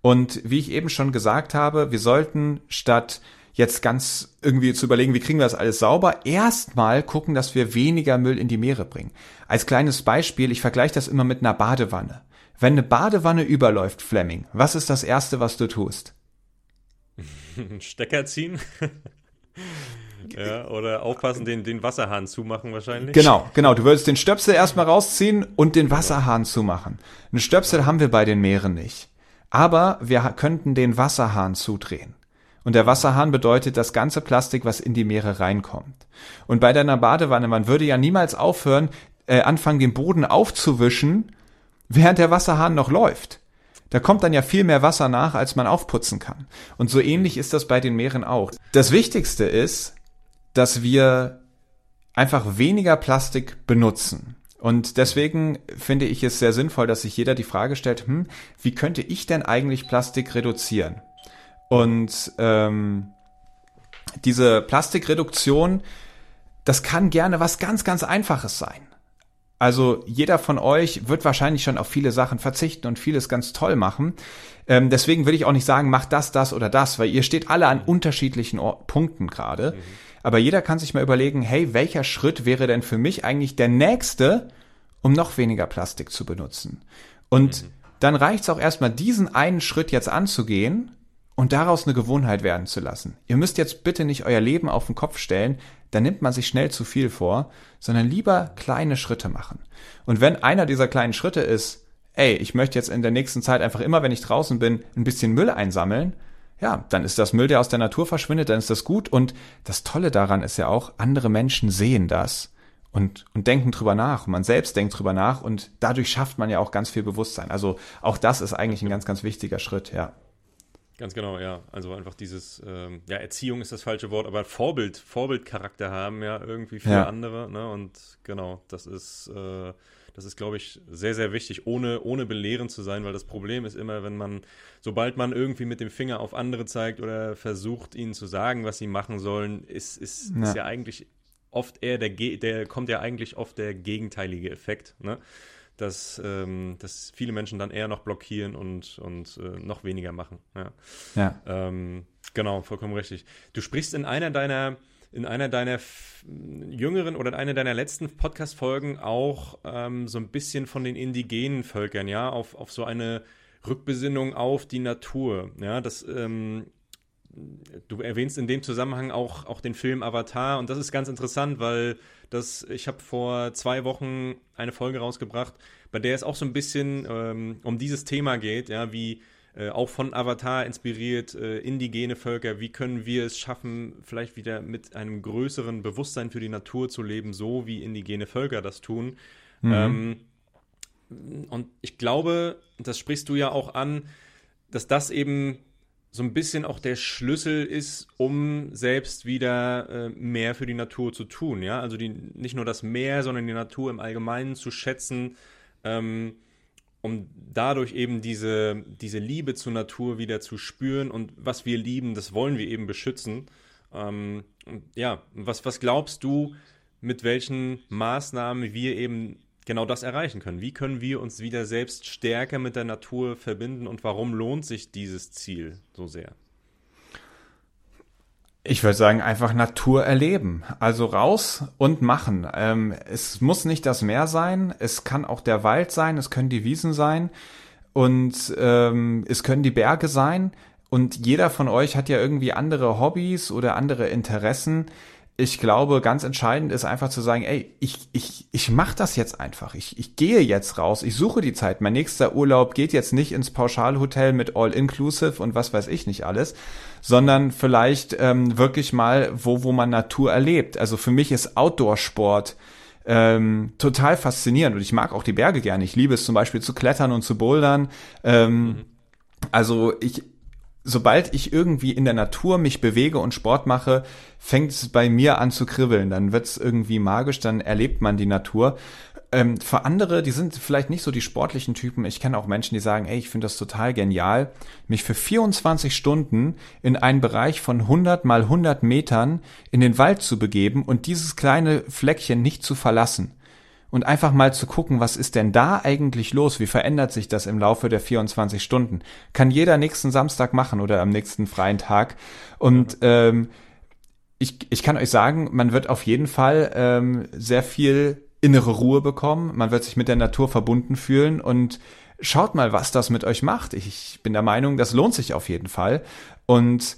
Und wie ich eben schon gesagt habe, wir sollten statt jetzt ganz irgendwie zu überlegen, wie kriegen wir das alles sauber, erstmal gucken, dass wir weniger Müll in die Meere bringen. Als kleines Beispiel, ich vergleiche das immer mit einer Badewanne. Wenn eine Badewanne überläuft, Fleming, was ist das Erste, was du tust? (laughs) Stecker ziehen? (laughs) ja, oder aufpassen, den, den Wasserhahn zumachen wahrscheinlich. Genau, genau. Du würdest den Stöpsel erstmal rausziehen und den Wasserhahn zumachen. Einen Stöpsel haben wir bei den Meeren nicht. Aber wir könnten den Wasserhahn zudrehen. Und der Wasserhahn bedeutet das ganze Plastik, was in die Meere reinkommt. Und bei deiner Badewanne, man würde ja niemals aufhören, äh, anfangen, den Boden aufzuwischen, während der Wasserhahn noch läuft. Da kommt dann ja viel mehr Wasser nach, als man aufputzen kann. Und so ähnlich ist das bei den Meeren auch. Das Wichtigste ist, dass wir einfach weniger Plastik benutzen. Und deswegen finde ich es sehr sinnvoll, dass sich jeder die Frage stellt, hm, wie könnte ich denn eigentlich Plastik reduzieren? Und ähm, diese Plastikreduktion, das kann gerne was ganz, ganz Einfaches sein. Also jeder von euch wird wahrscheinlich schon auf viele Sachen verzichten und vieles ganz toll machen. Ähm, deswegen will ich auch nicht sagen, macht das, das oder das, weil ihr steht alle an unterschiedlichen Or Punkten gerade. Mhm. Aber jeder kann sich mal überlegen, hey, welcher Schritt wäre denn für mich eigentlich der nächste, um noch weniger Plastik zu benutzen? Und mhm. dann reicht es auch erstmal, diesen einen Schritt jetzt anzugehen und daraus eine Gewohnheit werden zu lassen. Ihr müsst jetzt bitte nicht euer Leben auf den Kopf stellen, da nimmt man sich schnell zu viel vor, sondern lieber kleine Schritte machen. Und wenn einer dieser kleinen Schritte ist, ey, ich möchte jetzt in der nächsten Zeit einfach immer, wenn ich draußen bin, ein bisschen Müll einsammeln, ja, dann ist das Müll, der aus der Natur verschwindet, dann ist das gut. Und das Tolle daran ist ja auch, andere Menschen sehen das und, und denken drüber nach. man selbst denkt drüber nach und dadurch schafft man ja auch ganz viel Bewusstsein. Also auch das ist eigentlich ein ganz, ganz wichtiger Schritt, ja. Ganz genau, ja. Also einfach dieses, ähm, ja, Erziehung ist das falsche Wort, aber Vorbild, Vorbildcharakter haben ja irgendwie für ja. andere, ne? Und genau, das ist, äh, das ist, glaube ich, sehr, sehr wichtig, ohne, ohne belehrend zu sein, weil das Problem ist immer, wenn man, sobald man irgendwie mit dem Finger auf andere zeigt oder versucht, ihnen zu sagen, was sie machen sollen, ist, ist, ja. ist ja eigentlich oft eher der, der kommt ja eigentlich oft der gegenteilige Effekt, ne? Dass, ähm, dass viele Menschen dann eher noch blockieren und, und äh, noch weniger machen. Ja. ja. Ähm, genau, vollkommen richtig. Du sprichst in einer deiner in einer deiner jüngeren oder in einer deiner letzten Podcast-Folgen auch ähm, so ein bisschen von den indigenen Völkern, ja, auf, auf so eine Rückbesinnung auf die Natur. Ja, das ähm, du erwähnst in dem Zusammenhang auch, auch den Film Avatar und das ist ganz interessant, weil das, ich habe vor zwei Wochen eine Folge rausgebracht, bei der es auch so ein bisschen ähm, um dieses Thema geht, ja, wie äh, auch von Avatar inspiriert, äh, indigene Völker, wie können wir es schaffen, vielleicht wieder mit einem größeren Bewusstsein für die Natur zu leben, so wie indigene Völker das tun. Mhm. Ähm, und ich glaube, das sprichst du ja auch an, dass das eben so ein bisschen auch der Schlüssel ist, um selbst wieder äh, mehr für die Natur zu tun. Ja, also die, nicht nur das Meer, sondern die Natur im Allgemeinen zu schätzen, ähm, um dadurch eben diese, diese Liebe zur Natur wieder zu spüren und was wir lieben, das wollen wir eben beschützen. Ähm, ja, was, was glaubst du, mit welchen Maßnahmen wir eben genau das erreichen können. Wie können wir uns wieder selbst stärker mit der Natur verbinden und warum lohnt sich dieses Ziel so sehr? Ich würde sagen, einfach Natur erleben. Also raus und machen. Ähm, es muss nicht das Meer sein, es kann auch der Wald sein, es können die Wiesen sein und ähm, es können die Berge sein. Und jeder von euch hat ja irgendwie andere Hobbys oder andere Interessen ich glaube, ganz entscheidend ist einfach zu sagen, ey, ich, ich, ich mach das jetzt einfach. Ich, ich gehe jetzt raus, ich suche die Zeit. Mein nächster Urlaub geht jetzt nicht ins Pauschalhotel mit All-Inclusive und was weiß ich nicht alles, sondern vielleicht ähm, wirklich mal, wo, wo man Natur erlebt. Also für mich ist Outdoor-Sport ähm, total faszinierend und ich mag auch die Berge gerne. Ich liebe es zum Beispiel zu klettern und zu bouldern. Ähm, mhm. Also ich, sobald ich irgendwie in der Natur mich bewege und Sport mache, fängt es bei mir an zu kribbeln. Dann wird es irgendwie magisch, dann erlebt man die Natur. Ähm, für andere, die sind vielleicht nicht so die sportlichen Typen. Ich kenne auch Menschen, die sagen, ey, ich finde das total genial, mich für 24 Stunden in einen Bereich von 100 mal 100 Metern in den Wald zu begeben und dieses kleine Fleckchen nicht zu verlassen und einfach mal zu gucken, was ist denn da eigentlich los? Wie verändert sich das im Laufe der 24 Stunden? Kann jeder nächsten Samstag machen oder am nächsten freien Tag. Und ähm, ich, ich kann euch sagen, man wird auf jeden Fall ähm, sehr viel innere Ruhe bekommen. Man wird sich mit der Natur verbunden fühlen und schaut mal, was das mit euch macht. Ich bin der Meinung, das lohnt sich auf jeden Fall. Und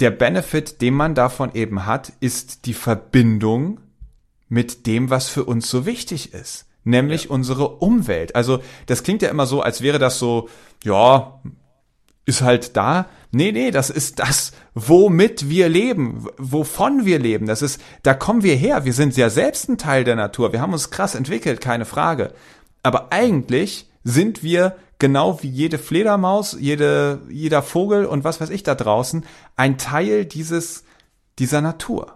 der Benefit, den man davon eben hat, ist die Verbindung mit dem, was für uns so wichtig ist, nämlich ja. unsere Umwelt. Also das klingt ja immer so, als wäre das so, ja, ist halt da. Nee, nee, das ist das, womit wir leben, wovon wir leben. Das ist, da kommen wir her. Wir sind ja selbst ein Teil der Natur. Wir haben uns krass entwickelt, keine Frage. Aber eigentlich sind wir genau wie jede Fledermaus, jede, jeder Vogel und was weiß ich da draußen ein Teil dieses, dieser Natur.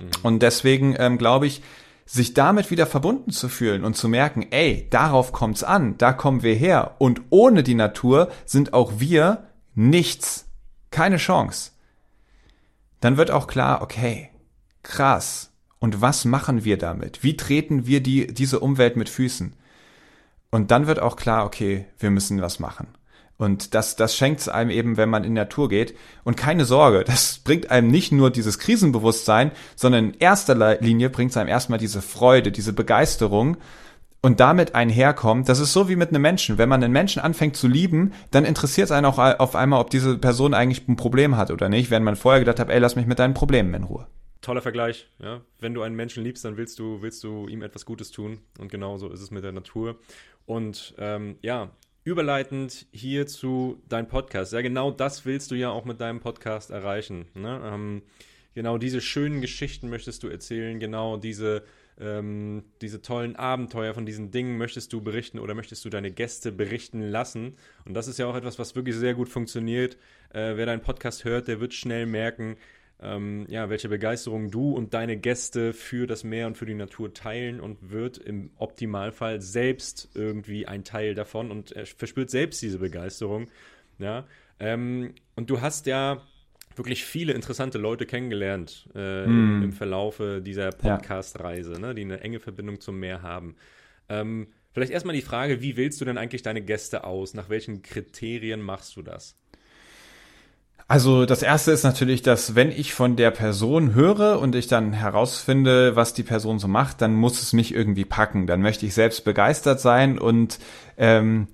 Mhm. Und deswegen ähm, glaube ich, sich damit wieder verbunden zu fühlen und zu merken, ey, darauf kommt's an, da kommen wir her. Und ohne die Natur sind auch wir nichts. Keine Chance. Dann wird auch klar, okay, krass. Und was machen wir damit? Wie treten wir die, diese Umwelt mit Füßen? Und dann wird auch klar, okay, wir müssen was machen. Und das, das schenkt es einem eben, wenn man in Natur geht. Und keine Sorge, (laughs) das bringt einem nicht nur dieses Krisenbewusstsein, sondern in erster Linie bringt es einem erstmal diese Freude, diese Begeisterung. Und damit einherkommt, das ist so wie mit einem Menschen. Wenn man einen Menschen anfängt zu lieben, dann interessiert es einen auch auf einmal, ob diese Person eigentlich ein Problem hat oder nicht, wenn man vorher gedacht hat, ey, lass mich mit deinen Problemen in Ruhe. Toller Vergleich, ja. Wenn du einen Menschen liebst, dann willst du, willst du ihm etwas Gutes tun. Und genauso ist es mit der Natur. Und ähm, ja, überleitend hier zu deinem Podcast. Ja, genau das willst du ja auch mit deinem Podcast erreichen. Ne? Ähm, genau diese schönen Geschichten möchtest du erzählen, genau diese ähm, diese tollen Abenteuer von diesen Dingen möchtest du berichten oder möchtest du deine Gäste berichten lassen? Und das ist ja auch etwas, was wirklich sehr gut funktioniert. Äh, wer deinen Podcast hört, der wird schnell merken, ähm, ja, welche Begeisterung du und deine Gäste für das Meer und für die Natur teilen und wird im Optimalfall selbst irgendwie ein Teil davon und er verspürt selbst diese Begeisterung. Ja, ähm, und du hast ja wirklich viele interessante Leute kennengelernt äh, mm. im, im Verlaufe dieser Podcast-Reise, ne, die eine enge Verbindung zum Meer haben. Ähm, vielleicht erstmal die Frage, wie wählst du denn eigentlich deine Gäste aus? Nach welchen Kriterien machst du das? Also das erste ist natürlich, dass wenn ich von der Person höre und ich dann herausfinde, was die Person so macht, dann muss es mich irgendwie packen. Dann möchte ich selbst begeistert sein und ähm,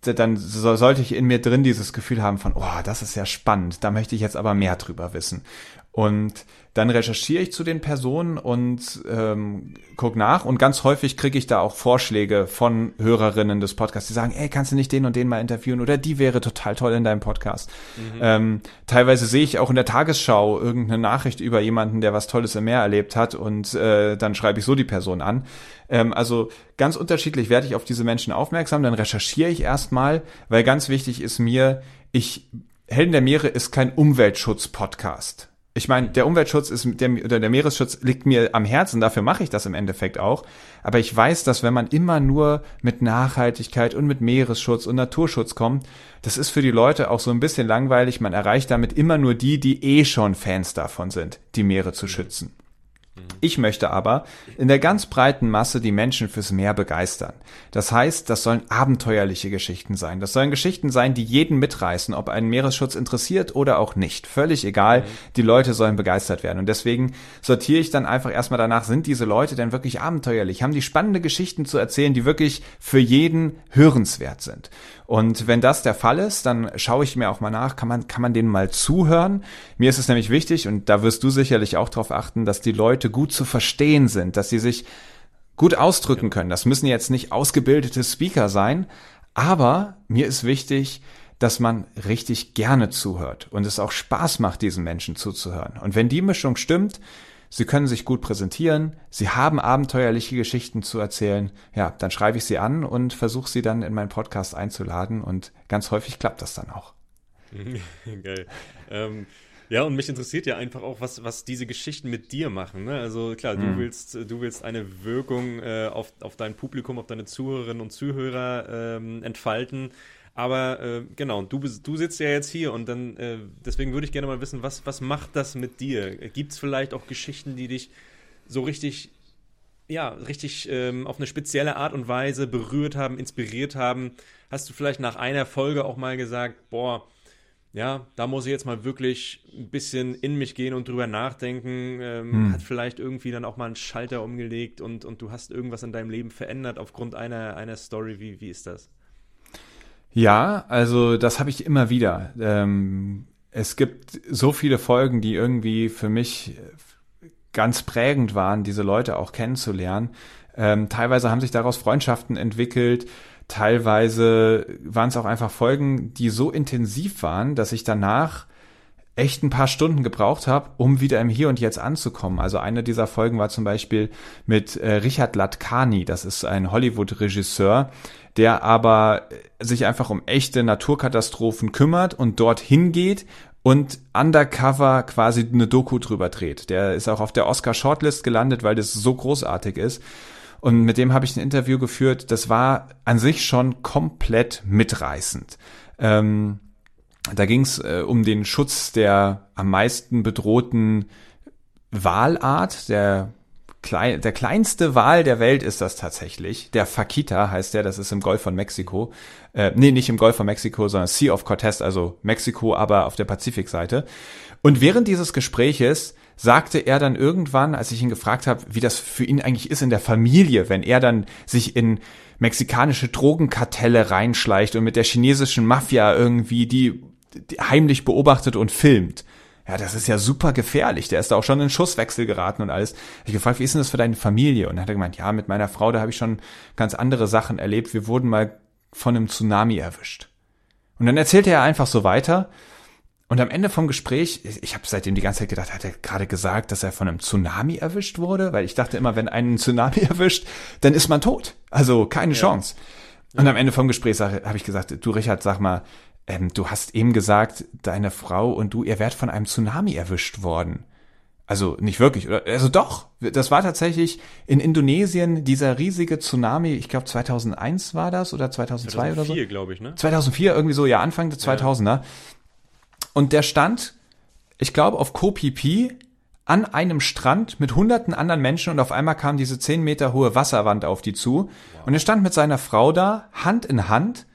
dann so, sollte ich in mir drin dieses Gefühl haben von, oh, das ist ja spannend, da möchte ich jetzt aber mehr drüber wissen. Und dann recherchiere ich zu den Personen und ähm, guck nach und ganz häufig kriege ich da auch Vorschläge von Hörerinnen des Podcasts, die sagen, ey, kannst du nicht den und den mal interviewen oder die wäre total toll in deinem Podcast. Mhm. Ähm, teilweise sehe ich auch in der Tagesschau irgendeine Nachricht über jemanden, der was Tolles im Meer erlebt hat und äh, dann schreibe ich so die Person an. Ähm, also ganz unterschiedlich werde ich auf diese Menschen aufmerksam, dann recherchiere ich erstmal, weil ganz wichtig ist mir, ich Helden der Meere ist kein Umweltschutz-Podcast ich meine, der Umweltschutz ist der oder der Meeresschutz liegt mir am Herzen, dafür mache ich das im Endeffekt auch. Aber ich weiß, dass wenn man immer nur mit Nachhaltigkeit und mit Meeresschutz und Naturschutz kommt, das ist für die Leute auch so ein bisschen langweilig. Man erreicht damit immer nur die, die eh schon Fans davon sind, die Meere zu schützen. Ich möchte aber in der ganz breiten Masse die Menschen fürs Meer begeistern. Das heißt, das sollen abenteuerliche Geschichten sein. Das sollen Geschichten sein, die jeden mitreißen, ob einen Meeresschutz interessiert oder auch nicht. Völlig egal. Mhm. Die Leute sollen begeistert werden. Und deswegen sortiere ich dann einfach erstmal danach, sind diese Leute denn wirklich abenteuerlich? Haben die spannende Geschichten zu erzählen, die wirklich für jeden hörenswert sind? Und wenn das der Fall ist, dann schaue ich mir auch mal nach, kann man, kann man denen mal zuhören? Mir ist es nämlich wichtig, und da wirst du sicherlich auch darauf achten, dass die Leute gut zu verstehen sind, dass sie sich gut ausdrücken können. Das müssen jetzt nicht ausgebildete Speaker sein, aber mir ist wichtig, dass man richtig gerne zuhört und es auch Spaß macht, diesen Menschen zuzuhören. Und wenn die Mischung stimmt, Sie können sich gut präsentieren, Sie haben abenteuerliche Geschichten zu erzählen. Ja, dann schreibe ich Sie an und versuche Sie dann in meinen Podcast einzuladen und ganz häufig klappt das dann auch. (laughs) Geil. Ähm, ja, und mich interessiert ja einfach auch, was, was diese Geschichten mit dir machen. Ne? Also klar, du mhm. willst, du willst eine Wirkung äh, auf, auf dein Publikum, auf deine Zuhörerinnen und Zuhörer ähm, entfalten. Aber äh, genau, du, du sitzt ja jetzt hier und dann, äh, deswegen würde ich gerne mal wissen, was, was macht das mit dir? Gibt es vielleicht auch Geschichten, die dich so richtig, ja, richtig ähm, auf eine spezielle Art und Weise berührt haben, inspiriert haben? Hast du vielleicht nach einer Folge auch mal gesagt, boah, ja, da muss ich jetzt mal wirklich ein bisschen in mich gehen und drüber nachdenken. Ähm, hm. Hat vielleicht irgendwie dann auch mal einen Schalter umgelegt und, und du hast irgendwas in deinem Leben verändert aufgrund einer, einer Story. Wie, wie ist das? Ja, also das habe ich immer wieder. Ähm, es gibt so viele Folgen, die irgendwie für mich ganz prägend waren, diese Leute auch kennenzulernen. Ähm, teilweise haben sich daraus Freundschaften entwickelt. Teilweise waren es auch einfach Folgen, die so intensiv waren, dass ich danach echt ein paar Stunden gebraucht habe, um wieder im Hier und Jetzt anzukommen. Also eine dieser Folgen war zum Beispiel mit äh, Richard Latkani, das ist ein Hollywood-Regisseur, der aber sich einfach um echte Naturkatastrophen kümmert und dorthin geht und undercover quasi eine Doku drüber dreht. Der ist auch auf der Oscar Shortlist gelandet, weil das so großartig ist. Und mit dem habe ich ein Interview geführt. Das war an sich schon komplett mitreißend. Ähm, da ging es äh, um den Schutz der am meisten bedrohten Walart, der klein, der kleinste Wal der Welt ist das tatsächlich. Der Fakita heißt der, das ist im Golf von Mexiko. Äh, nee, nicht im Golf von Mexiko, sondern Sea of Cortez, also Mexiko, aber auf der Pazifikseite. Und während dieses Gespräches sagte er dann irgendwann, als ich ihn gefragt habe, wie das für ihn eigentlich ist in der Familie, wenn er dann sich in mexikanische Drogenkartelle reinschleicht und mit der chinesischen Mafia irgendwie die heimlich beobachtet und filmt ja, das ist ja super gefährlich. Der ist da auch schon in Schusswechsel geraten und alles. Ich gefragt, wie ist denn das für deine Familie? Und dann hat er gemeint, ja, mit meiner Frau, da habe ich schon ganz andere Sachen erlebt. Wir wurden mal von einem Tsunami erwischt. Und dann erzählte er einfach so weiter. Und am Ende vom Gespräch, ich habe seitdem die ganze Zeit gedacht, hat er gerade gesagt, dass er von einem Tsunami erwischt wurde? Weil ich dachte immer, wenn einen Tsunami (laughs) erwischt, dann ist man tot. Also keine ja. Chance. Und am Ende vom Gespräch habe ich gesagt, du Richard, sag mal, ähm, du hast eben gesagt, deine Frau und du, ihr werdet von einem Tsunami erwischt worden. Also nicht wirklich, oder? Also doch, das war tatsächlich in Indonesien dieser riesige Tsunami, ich glaube 2001 war das oder 2002 2004, oder so. 2004, glaube ich, ne? 2004 irgendwie so, ja, Anfang der 2000er. Ja. Und der stand, ich glaube, auf Phi an einem Strand mit hunderten anderen Menschen und auf einmal kam diese zehn Meter hohe Wasserwand auf die zu wow. und er stand mit seiner Frau da, Hand in Hand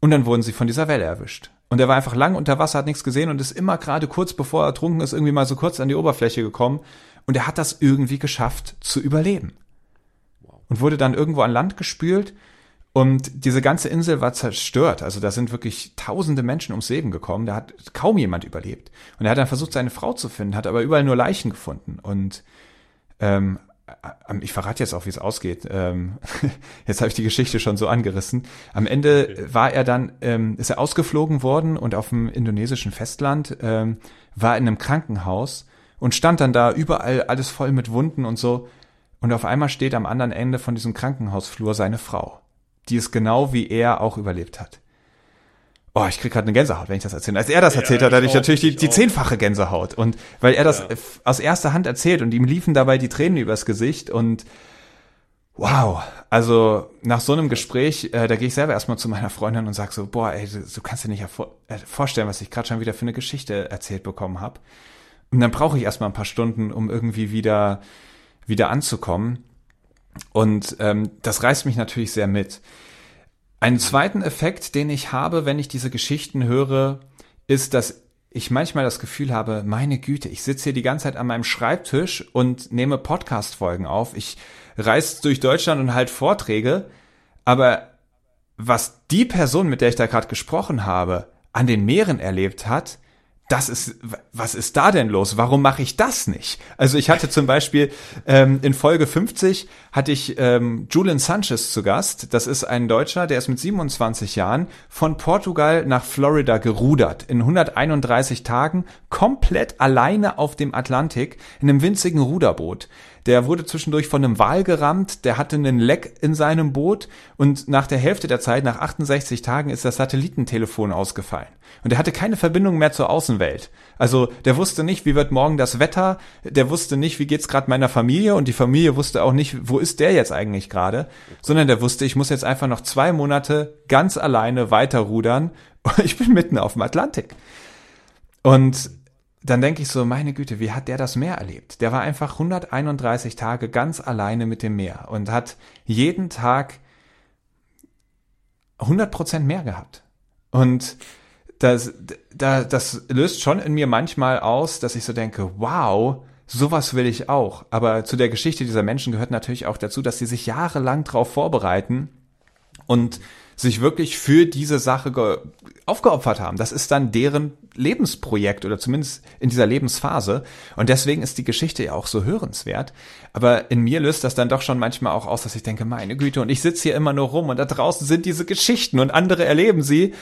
und dann wurden sie von dieser Welle erwischt. Und er war einfach lang unter Wasser, hat nichts gesehen und ist immer gerade kurz bevor er ertrunken ist, irgendwie mal so kurz an die Oberfläche gekommen. Und er hat das irgendwie geschafft zu überleben. Und wurde dann irgendwo an Land gespült. Und diese ganze Insel war zerstört. Also da sind wirklich tausende Menschen ums Leben gekommen. Da hat kaum jemand überlebt. Und er hat dann versucht, seine Frau zu finden, hat aber überall nur Leichen gefunden. Und ähm, ich verrate jetzt auch, wie es ausgeht. Ähm, (laughs) jetzt habe ich die Geschichte schon so angerissen. Am Ende okay. war er dann, ähm, ist er ausgeflogen worden und auf dem indonesischen Festland ähm, war in einem Krankenhaus und stand dann da überall alles voll mit Wunden und so. Und auf einmal steht am anderen Ende von diesem Krankenhausflur seine Frau, die es genau wie er auch überlebt hat. Oh, ich krieg gerade eine Gänsehaut, wenn ich das erzähle. Als er das erzählt ja, hat, hatte ich natürlich die, die zehnfache Gänsehaut. Und weil er das ja. aus erster Hand erzählt und ihm liefen dabei die Tränen übers Gesicht und wow, also nach so einem Gespräch, äh, da gehe ich selber erstmal zu meiner Freundin und sag so, boah, ey, du, du kannst dir nicht äh, vorstellen, was ich gerade schon wieder für eine Geschichte erzählt bekommen habe. Und dann brauche ich erstmal ein paar Stunden, um irgendwie wieder wieder anzukommen. Und ähm, das reißt mich natürlich sehr mit. Einen zweiten Effekt, den ich habe, wenn ich diese Geschichten höre, ist, dass ich manchmal das Gefühl habe, meine Güte, ich sitze hier die ganze Zeit an meinem Schreibtisch und nehme Podcast-Folgen auf. Ich reise durch Deutschland und halt Vorträge. Aber was die Person, mit der ich da gerade gesprochen habe, an den Meeren erlebt hat, das ist, was ist da denn los? Warum mache ich das nicht? Also ich hatte zum Beispiel ähm, in Folge 50 hatte ich ähm, Julian Sanchez zu Gast. Das ist ein Deutscher, der ist mit 27 Jahren von Portugal nach Florida gerudert in 131 Tagen komplett alleine auf dem Atlantik in einem winzigen Ruderboot. Der wurde zwischendurch von einem Wal gerammt, der hatte einen Leck in seinem Boot und nach der Hälfte der Zeit, nach 68 Tagen, ist das Satellitentelefon ausgefallen. Und er hatte keine Verbindung mehr zur Außenwelt. Also der wusste nicht, wie wird morgen das Wetter, der wusste nicht, wie geht's gerade meiner Familie und die Familie wusste auch nicht, wo ist der jetzt eigentlich gerade, sondern der wusste, ich muss jetzt einfach noch zwei Monate ganz alleine weiterrudern. (laughs) Ich bin mitten auf dem Atlantik. Und dann denke ich so, meine Güte, wie hat der das Meer erlebt? Der war einfach 131 Tage ganz alleine mit dem Meer und hat jeden Tag 100 Prozent mehr gehabt. Und das, das, das löst schon in mir manchmal aus, dass ich so denke, wow, sowas will ich auch. Aber zu der Geschichte dieser Menschen gehört natürlich auch dazu, dass sie sich jahrelang darauf vorbereiten und sich wirklich für diese Sache aufgeopfert haben. Das ist dann deren Lebensprojekt oder zumindest in dieser Lebensphase. Und deswegen ist die Geschichte ja auch so hörenswert. Aber in mir löst das dann doch schon manchmal auch aus, dass ich denke, meine Güte, und ich sitze hier immer nur rum und da draußen sind diese Geschichten und andere erleben sie.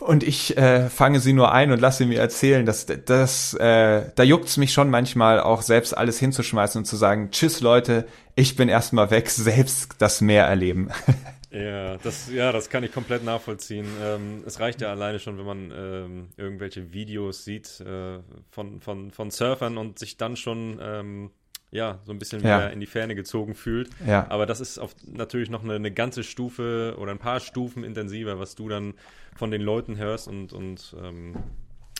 Und ich äh, fange sie nur ein und lasse sie mir erzählen. Das, das, äh, da juckt's mich schon manchmal auch selbst alles hinzuschmeißen und zu sagen, tschüss Leute, ich bin erstmal weg, selbst das Meer erleben. (laughs) Ja, das, ja, das kann ich komplett nachvollziehen. Ähm, es reicht ja alleine schon, wenn man ähm, irgendwelche Videos sieht äh, von, von, von Surfern und sich dann schon ähm, ja, so ein bisschen ja. wieder in die Ferne gezogen fühlt. Ja. Aber das ist auf, natürlich noch eine, eine, ganze Stufe oder ein paar Stufen intensiver, was du dann von den Leuten hörst und, und ähm,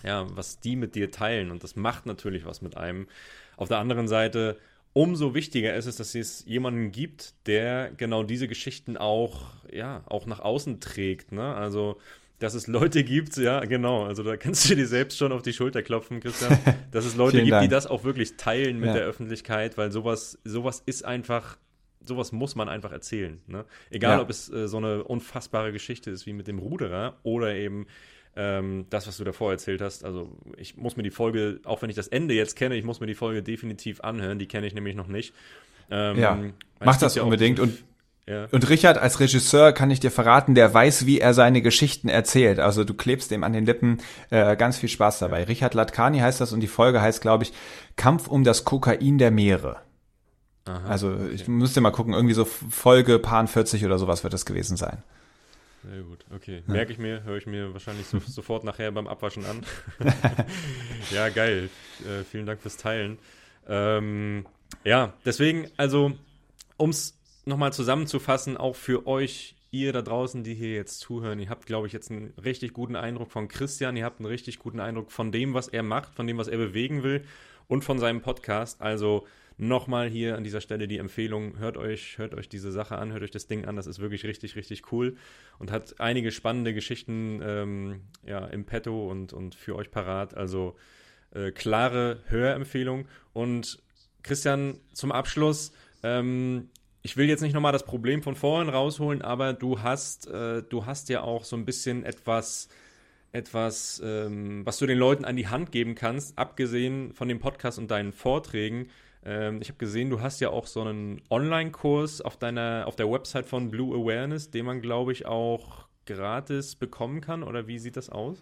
ja, was die mit dir teilen. Und das macht natürlich was mit einem. Auf der anderen Seite umso wichtiger ist es, dass es jemanden gibt, der genau diese Geschichten auch, ja, auch nach außen trägt. Ne? Also, dass es Leute gibt, ja, genau, also da kannst du dir selbst schon auf die Schulter klopfen, Christian, (laughs) dass es Leute gibt, Dank. die das auch wirklich teilen mit ja. der Öffentlichkeit, weil sowas, sowas ist einfach, sowas muss man einfach erzählen. Ne? Egal, ja. ob es äh, so eine unfassbare Geschichte ist wie mit dem Ruderer oder eben ähm, das, was du davor erzählt hast. Also ich muss mir die Folge, auch wenn ich das Ende jetzt kenne, ich muss mir die Folge definitiv anhören. Die kenne ich nämlich noch nicht. Ähm, ja, mach das ja unbedingt. Und Ja. Und Richard als Regisseur kann ich dir verraten, der weiß, wie er seine Geschichten erzählt. Also du klebst dem an den Lippen äh, ganz viel Spaß dabei. Richard Latkani heißt das und die Folge heißt, glaube ich, Kampf um das Kokain der Meere. Aha, also okay. ich müsste mal gucken, irgendwie so Folge Paar 40 oder sowas wird das gewesen sein. Sehr gut, okay. Merke ich mir, höre ich mir wahrscheinlich so, sofort nachher beim Abwaschen an. (laughs) ja, geil. Äh, vielen Dank fürs Teilen. Ähm, ja, deswegen, also, um es nochmal zusammenzufassen, auch für euch, ihr da draußen, die hier jetzt zuhören, ihr habt, glaube ich, jetzt einen richtig guten Eindruck von Christian, ihr habt einen richtig guten Eindruck von dem, was er macht, von dem, was er bewegen will und von seinem Podcast. Also, Nochmal hier an dieser Stelle die Empfehlung, hört euch, hört euch diese Sache an, hört euch das Ding an, das ist wirklich richtig, richtig cool und hat einige spannende Geschichten ähm, ja, im Petto und, und für euch parat. Also äh, klare Hörempfehlung. Und Christian, zum Abschluss, ähm, ich will jetzt nicht nochmal das Problem von vorhin rausholen, aber du hast, äh, du hast ja auch so ein bisschen etwas etwas, ähm, was du den Leuten an die Hand geben kannst, abgesehen von dem Podcast und deinen Vorträgen, ähm, ich habe gesehen, du hast ja auch so einen Online-Kurs auf deiner, auf der Website von Blue Awareness, den man, glaube ich, auch gratis bekommen kann. Oder wie sieht das aus?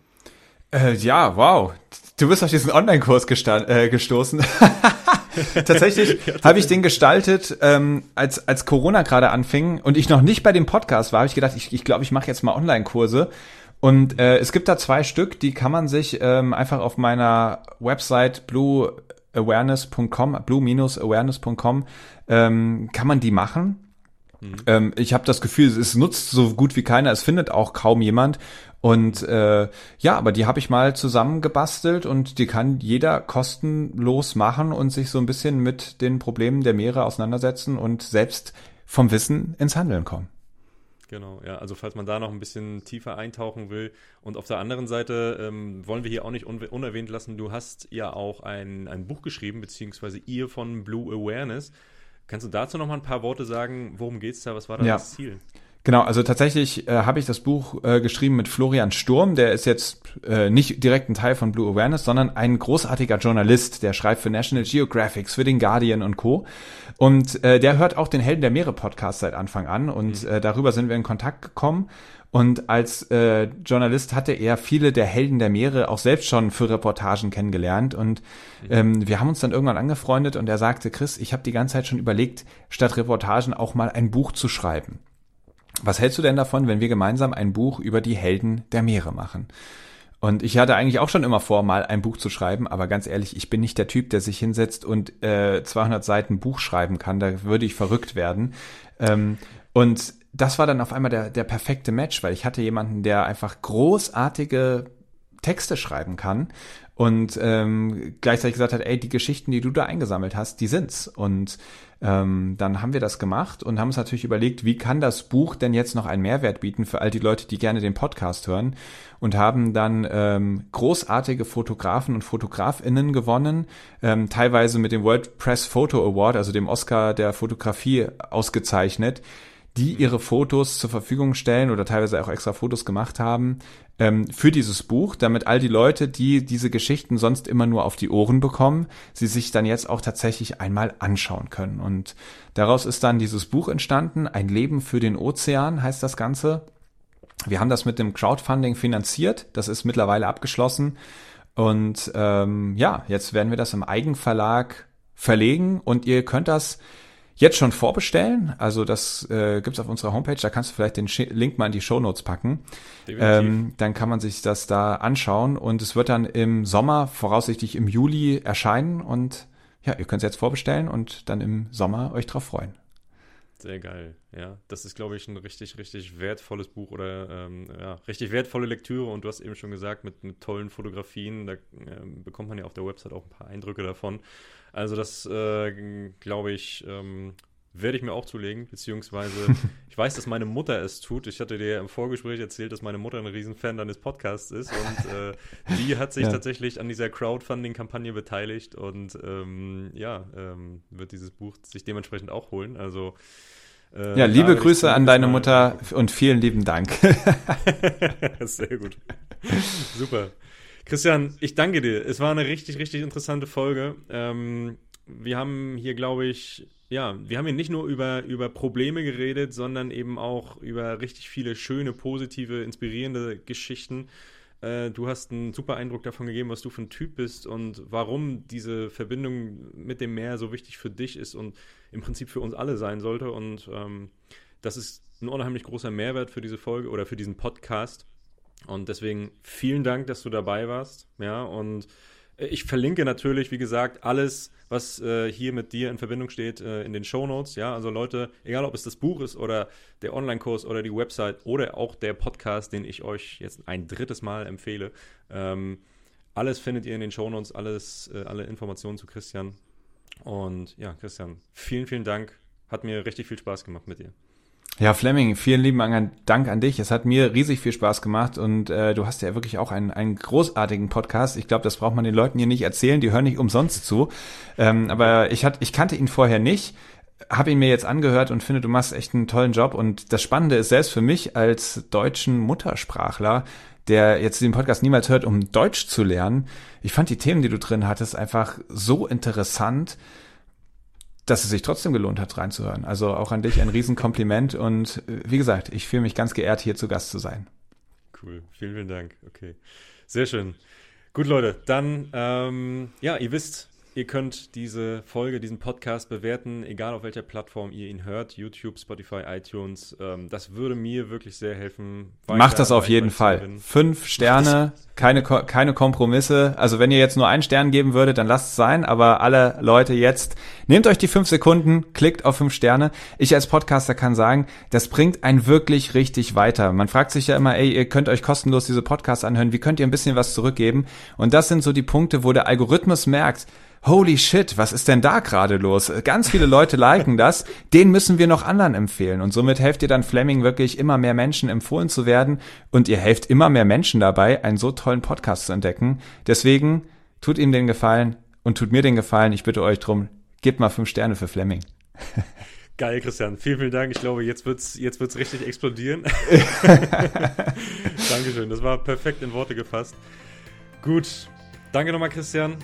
Äh, ja, wow. Du bist auf diesen Online-Kurs äh, gestoßen. (laughs) tatsächlich (laughs) ja, habe ich den gestaltet, ähm, als, als Corona gerade anfing und ich noch nicht bei dem Podcast war, habe ich gedacht, ich glaube, ich, glaub, ich mache jetzt mal Online-Kurse. Und äh, es gibt da zwei Stück, die kann man sich ähm, einfach auf meiner Website Blue awareness.com, blue-awareness.com, ähm, kann man die machen. Mhm. Ähm, ich habe das Gefühl, es nutzt so gut wie keiner, es findet auch kaum jemand. Und äh, ja, aber die habe ich mal zusammengebastelt und die kann jeder kostenlos machen und sich so ein bisschen mit den Problemen der Meere auseinandersetzen und selbst vom Wissen ins Handeln kommen. Genau, ja, also falls man da noch ein bisschen tiefer eintauchen will. Und auf der anderen Seite ähm, wollen wir hier auch nicht un unerwähnt lassen, du hast ja auch ein, ein Buch geschrieben, beziehungsweise ihr von Blue Awareness. Kannst du dazu noch mal ein paar Worte sagen? Worum geht es da? Was war da ja. das Ziel? Genau, also tatsächlich äh, habe ich das Buch äh, geschrieben mit Florian Sturm, der ist jetzt äh, nicht direkt ein Teil von Blue Awareness, sondern ein großartiger Journalist, der schreibt für National Geographic, für den Guardian und Co. Und äh, der hört auch den Helden der Meere Podcast seit Anfang an und mhm. äh, darüber sind wir in Kontakt gekommen. Und als äh, Journalist hatte er viele der Helden der Meere auch selbst schon für Reportagen kennengelernt. Und mhm. ähm, wir haben uns dann irgendwann angefreundet und er sagte, Chris, ich habe die ganze Zeit schon überlegt, statt Reportagen auch mal ein Buch zu schreiben. Was hältst du denn davon, wenn wir gemeinsam ein Buch über die Helden der Meere machen? Und ich hatte eigentlich auch schon immer vor, mal ein Buch zu schreiben, aber ganz ehrlich, ich bin nicht der Typ, der sich hinsetzt und äh, 200 Seiten Buch schreiben kann. Da würde ich verrückt werden. Ähm, und das war dann auf einmal der, der perfekte Match, weil ich hatte jemanden, der einfach großartige Texte schreiben kann und ähm, gleichzeitig gesagt hat, ey, die Geschichten, die du da eingesammelt hast, die sind's. Und ähm, dann haben wir das gemacht und haben uns natürlich überlegt, wie kann das Buch denn jetzt noch einen Mehrwert bieten für all die Leute, die gerne den Podcast hören und haben dann ähm, großartige Fotografen und Fotografinnen gewonnen, ähm, teilweise mit dem World Press Photo Award, also dem Oscar der Fotografie ausgezeichnet die ihre Fotos zur Verfügung stellen oder teilweise auch extra Fotos gemacht haben ähm, für dieses Buch, damit all die Leute, die diese Geschichten sonst immer nur auf die Ohren bekommen, sie sich dann jetzt auch tatsächlich einmal anschauen können. Und daraus ist dann dieses Buch entstanden, Ein Leben für den Ozean heißt das Ganze. Wir haben das mit dem Crowdfunding finanziert, das ist mittlerweile abgeschlossen. Und ähm, ja, jetzt werden wir das im Eigenverlag verlegen und ihr könnt das jetzt schon vorbestellen. Also das äh, gibt auf unserer Homepage. Da kannst du vielleicht den Link mal in die Show Notes packen. Ähm, dann kann man sich das da anschauen und es wird dann im Sommer, voraussichtlich im Juli erscheinen und ja, ihr könnt es jetzt vorbestellen und dann im Sommer euch drauf freuen. Sehr geil, ja. Das ist, glaube ich, ein richtig, richtig wertvolles Buch oder ähm, ja, richtig wertvolle Lektüre und du hast eben schon gesagt, mit, mit tollen Fotografien, da äh, bekommt man ja auf der Website auch ein paar Eindrücke davon. Also das, äh, glaube ich, ähm, werde ich mir auch zulegen, beziehungsweise (laughs) ich weiß, dass meine Mutter es tut. Ich hatte dir im Vorgespräch erzählt, dass meine Mutter ein Riesenfan deines Podcasts ist und äh, die hat sich ja. tatsächlich an dieser Crowdfunding-Kampagne beteiligt und ähm, ja, ähm, wird dieses Buch sich dementsprechend auch holen. Also äh, ja, liebe Grüße an deine Mutter (laughs) und vielen lieben Dank. Sehr gut. (laughs) Super. Christian, ich danke dir. Es war eine richtig, richtig interessante Folge. Ähm, wir haben hier, glaube ich, ja, wir haben hier nicht nur über, über Probleme geredet, sondern eben auch über richtig viele schöne, positive, inspirierende Geschichten. Äh, du hast einen super Eindruck davon gegeben, was du für ein Typ bist und warum diese Verbindung mit dem Meer so wichtig für dich ist und im Prinzip für uns alle sein sollte. Und ähm, das ist ein unheimlich großer Mehrwert für diese Folge oder für diesen Podcast. Und deswegen vielen Dank, dass du dabei warst. Ja, und äh, ich verlinke natürlich, wie gesagt, alles, was äh, hier mit dir in Verbindung steht, äh, in den Show Notes. Ja, also Leute, egal ob es das Buch ist oder der Online-Kurs oder die Website oder auch der Podcast, den ich euch jetzt ein drittes Mal empfehle. Ähm, alles findet ihr in den Show Notes, alles, äh, alle Informationen zu Christian. Und ja, Christian, vielen, vielen Dank. Hat mir richtig viel Spaß gemacht mit dir. Ja, Fleming, vielen lieben Dank an dich. Es hat mir riesig viel Spaß gemacht und äh, du hast ja wirklich auch einen, einen großartigen Podcast. Ich glaube, das braucht man den Leuten hier nicht erzählen, die hören nicht umsonst zu. Ähm, aber ich, hat, ich kannte ihn vorher nicht, habe ihn mir jetzt angehört und finde, du machst echt einen tollen Job. Und das Spannende ist selbst für mich als deutschen Muttersprachler, der jetzt den Podcast niemals hört, um Deutsch zu lernen. Ich fand die Themen, die du drin hattest, einfach so interessant dass es sich trotzdem gelohnt hat, reinzuhören. Also auch an dich ein Riesenkompliment und äh, wie gesagt, ich fühle mich ganz geehrt, hier zu Gast zu sein. Cool, vielen, vielen Dank. Okay, sehr schön. Gut, Leute, dann, ähm, ja, ihr wisst, Ihr könnt diese Folge, diesen Podcast bewerten, egal auf welcher Plattform ihr ihn hört, YouTube, Spotify, iTunes. Ähm, das würde mir wirklich sehr helfen. Macht das auf jeden Fall. Fünf Sterne, keine, keine Kompromisse. Also wenn ihr jetzt nur einen Stern geben würdet, dann lasst es sein. Aber alle Leute jetzt, nehmt euch die fünf Sekunden, klickt auf fünf Sterne. Ich als Podcaster kann sagen, das bringt einen wirklich richtig weiter. Man fragt sich ja immer, ey, ihr könnt euch kostenlos diese Podcasts anhören. Wie könnt ihr ein bisschen was zurückgeben? Und das sind so die Punkte, wo der Algorithmus merkt, holy shit, was ist denn da gerade los? Ganz viele Leute liken das, den müssen wir noch anderen empfehlen. Und somit helft ihr dann Fleming wirklich immer mehr Menschen empfohlen zu werden und ihr helft immer mehr Menschen dabei, einen so tollen Podcast zu entdecken. Deswegen tut ihm den Gefallen und tut mir den Gefallen. Ich bitte euch drum, gebt mal fünf Sterne für Fleming. (laughs) Geil, Christian. Vielen, vielen Dank. Ich glaube, jetzt wird's, jetzt wird's richtig explodieren. (laughs) Dankeschön. Das war perfekt in Worte gefasst. Gut. Danke nochmal, Christian.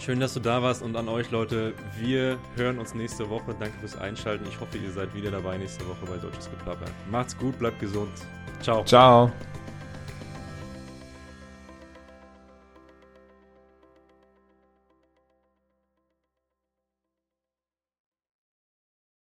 Schön, dass du da warst und an euch Leute, wir hören uns nächste Woche. Danke fürs Einschalten. Ich hoffe, ihr seid wieder dabei nächste Woche bei Deutsches Geplapper. Macht's gut, bleibt gesund. Ciao. Ciao.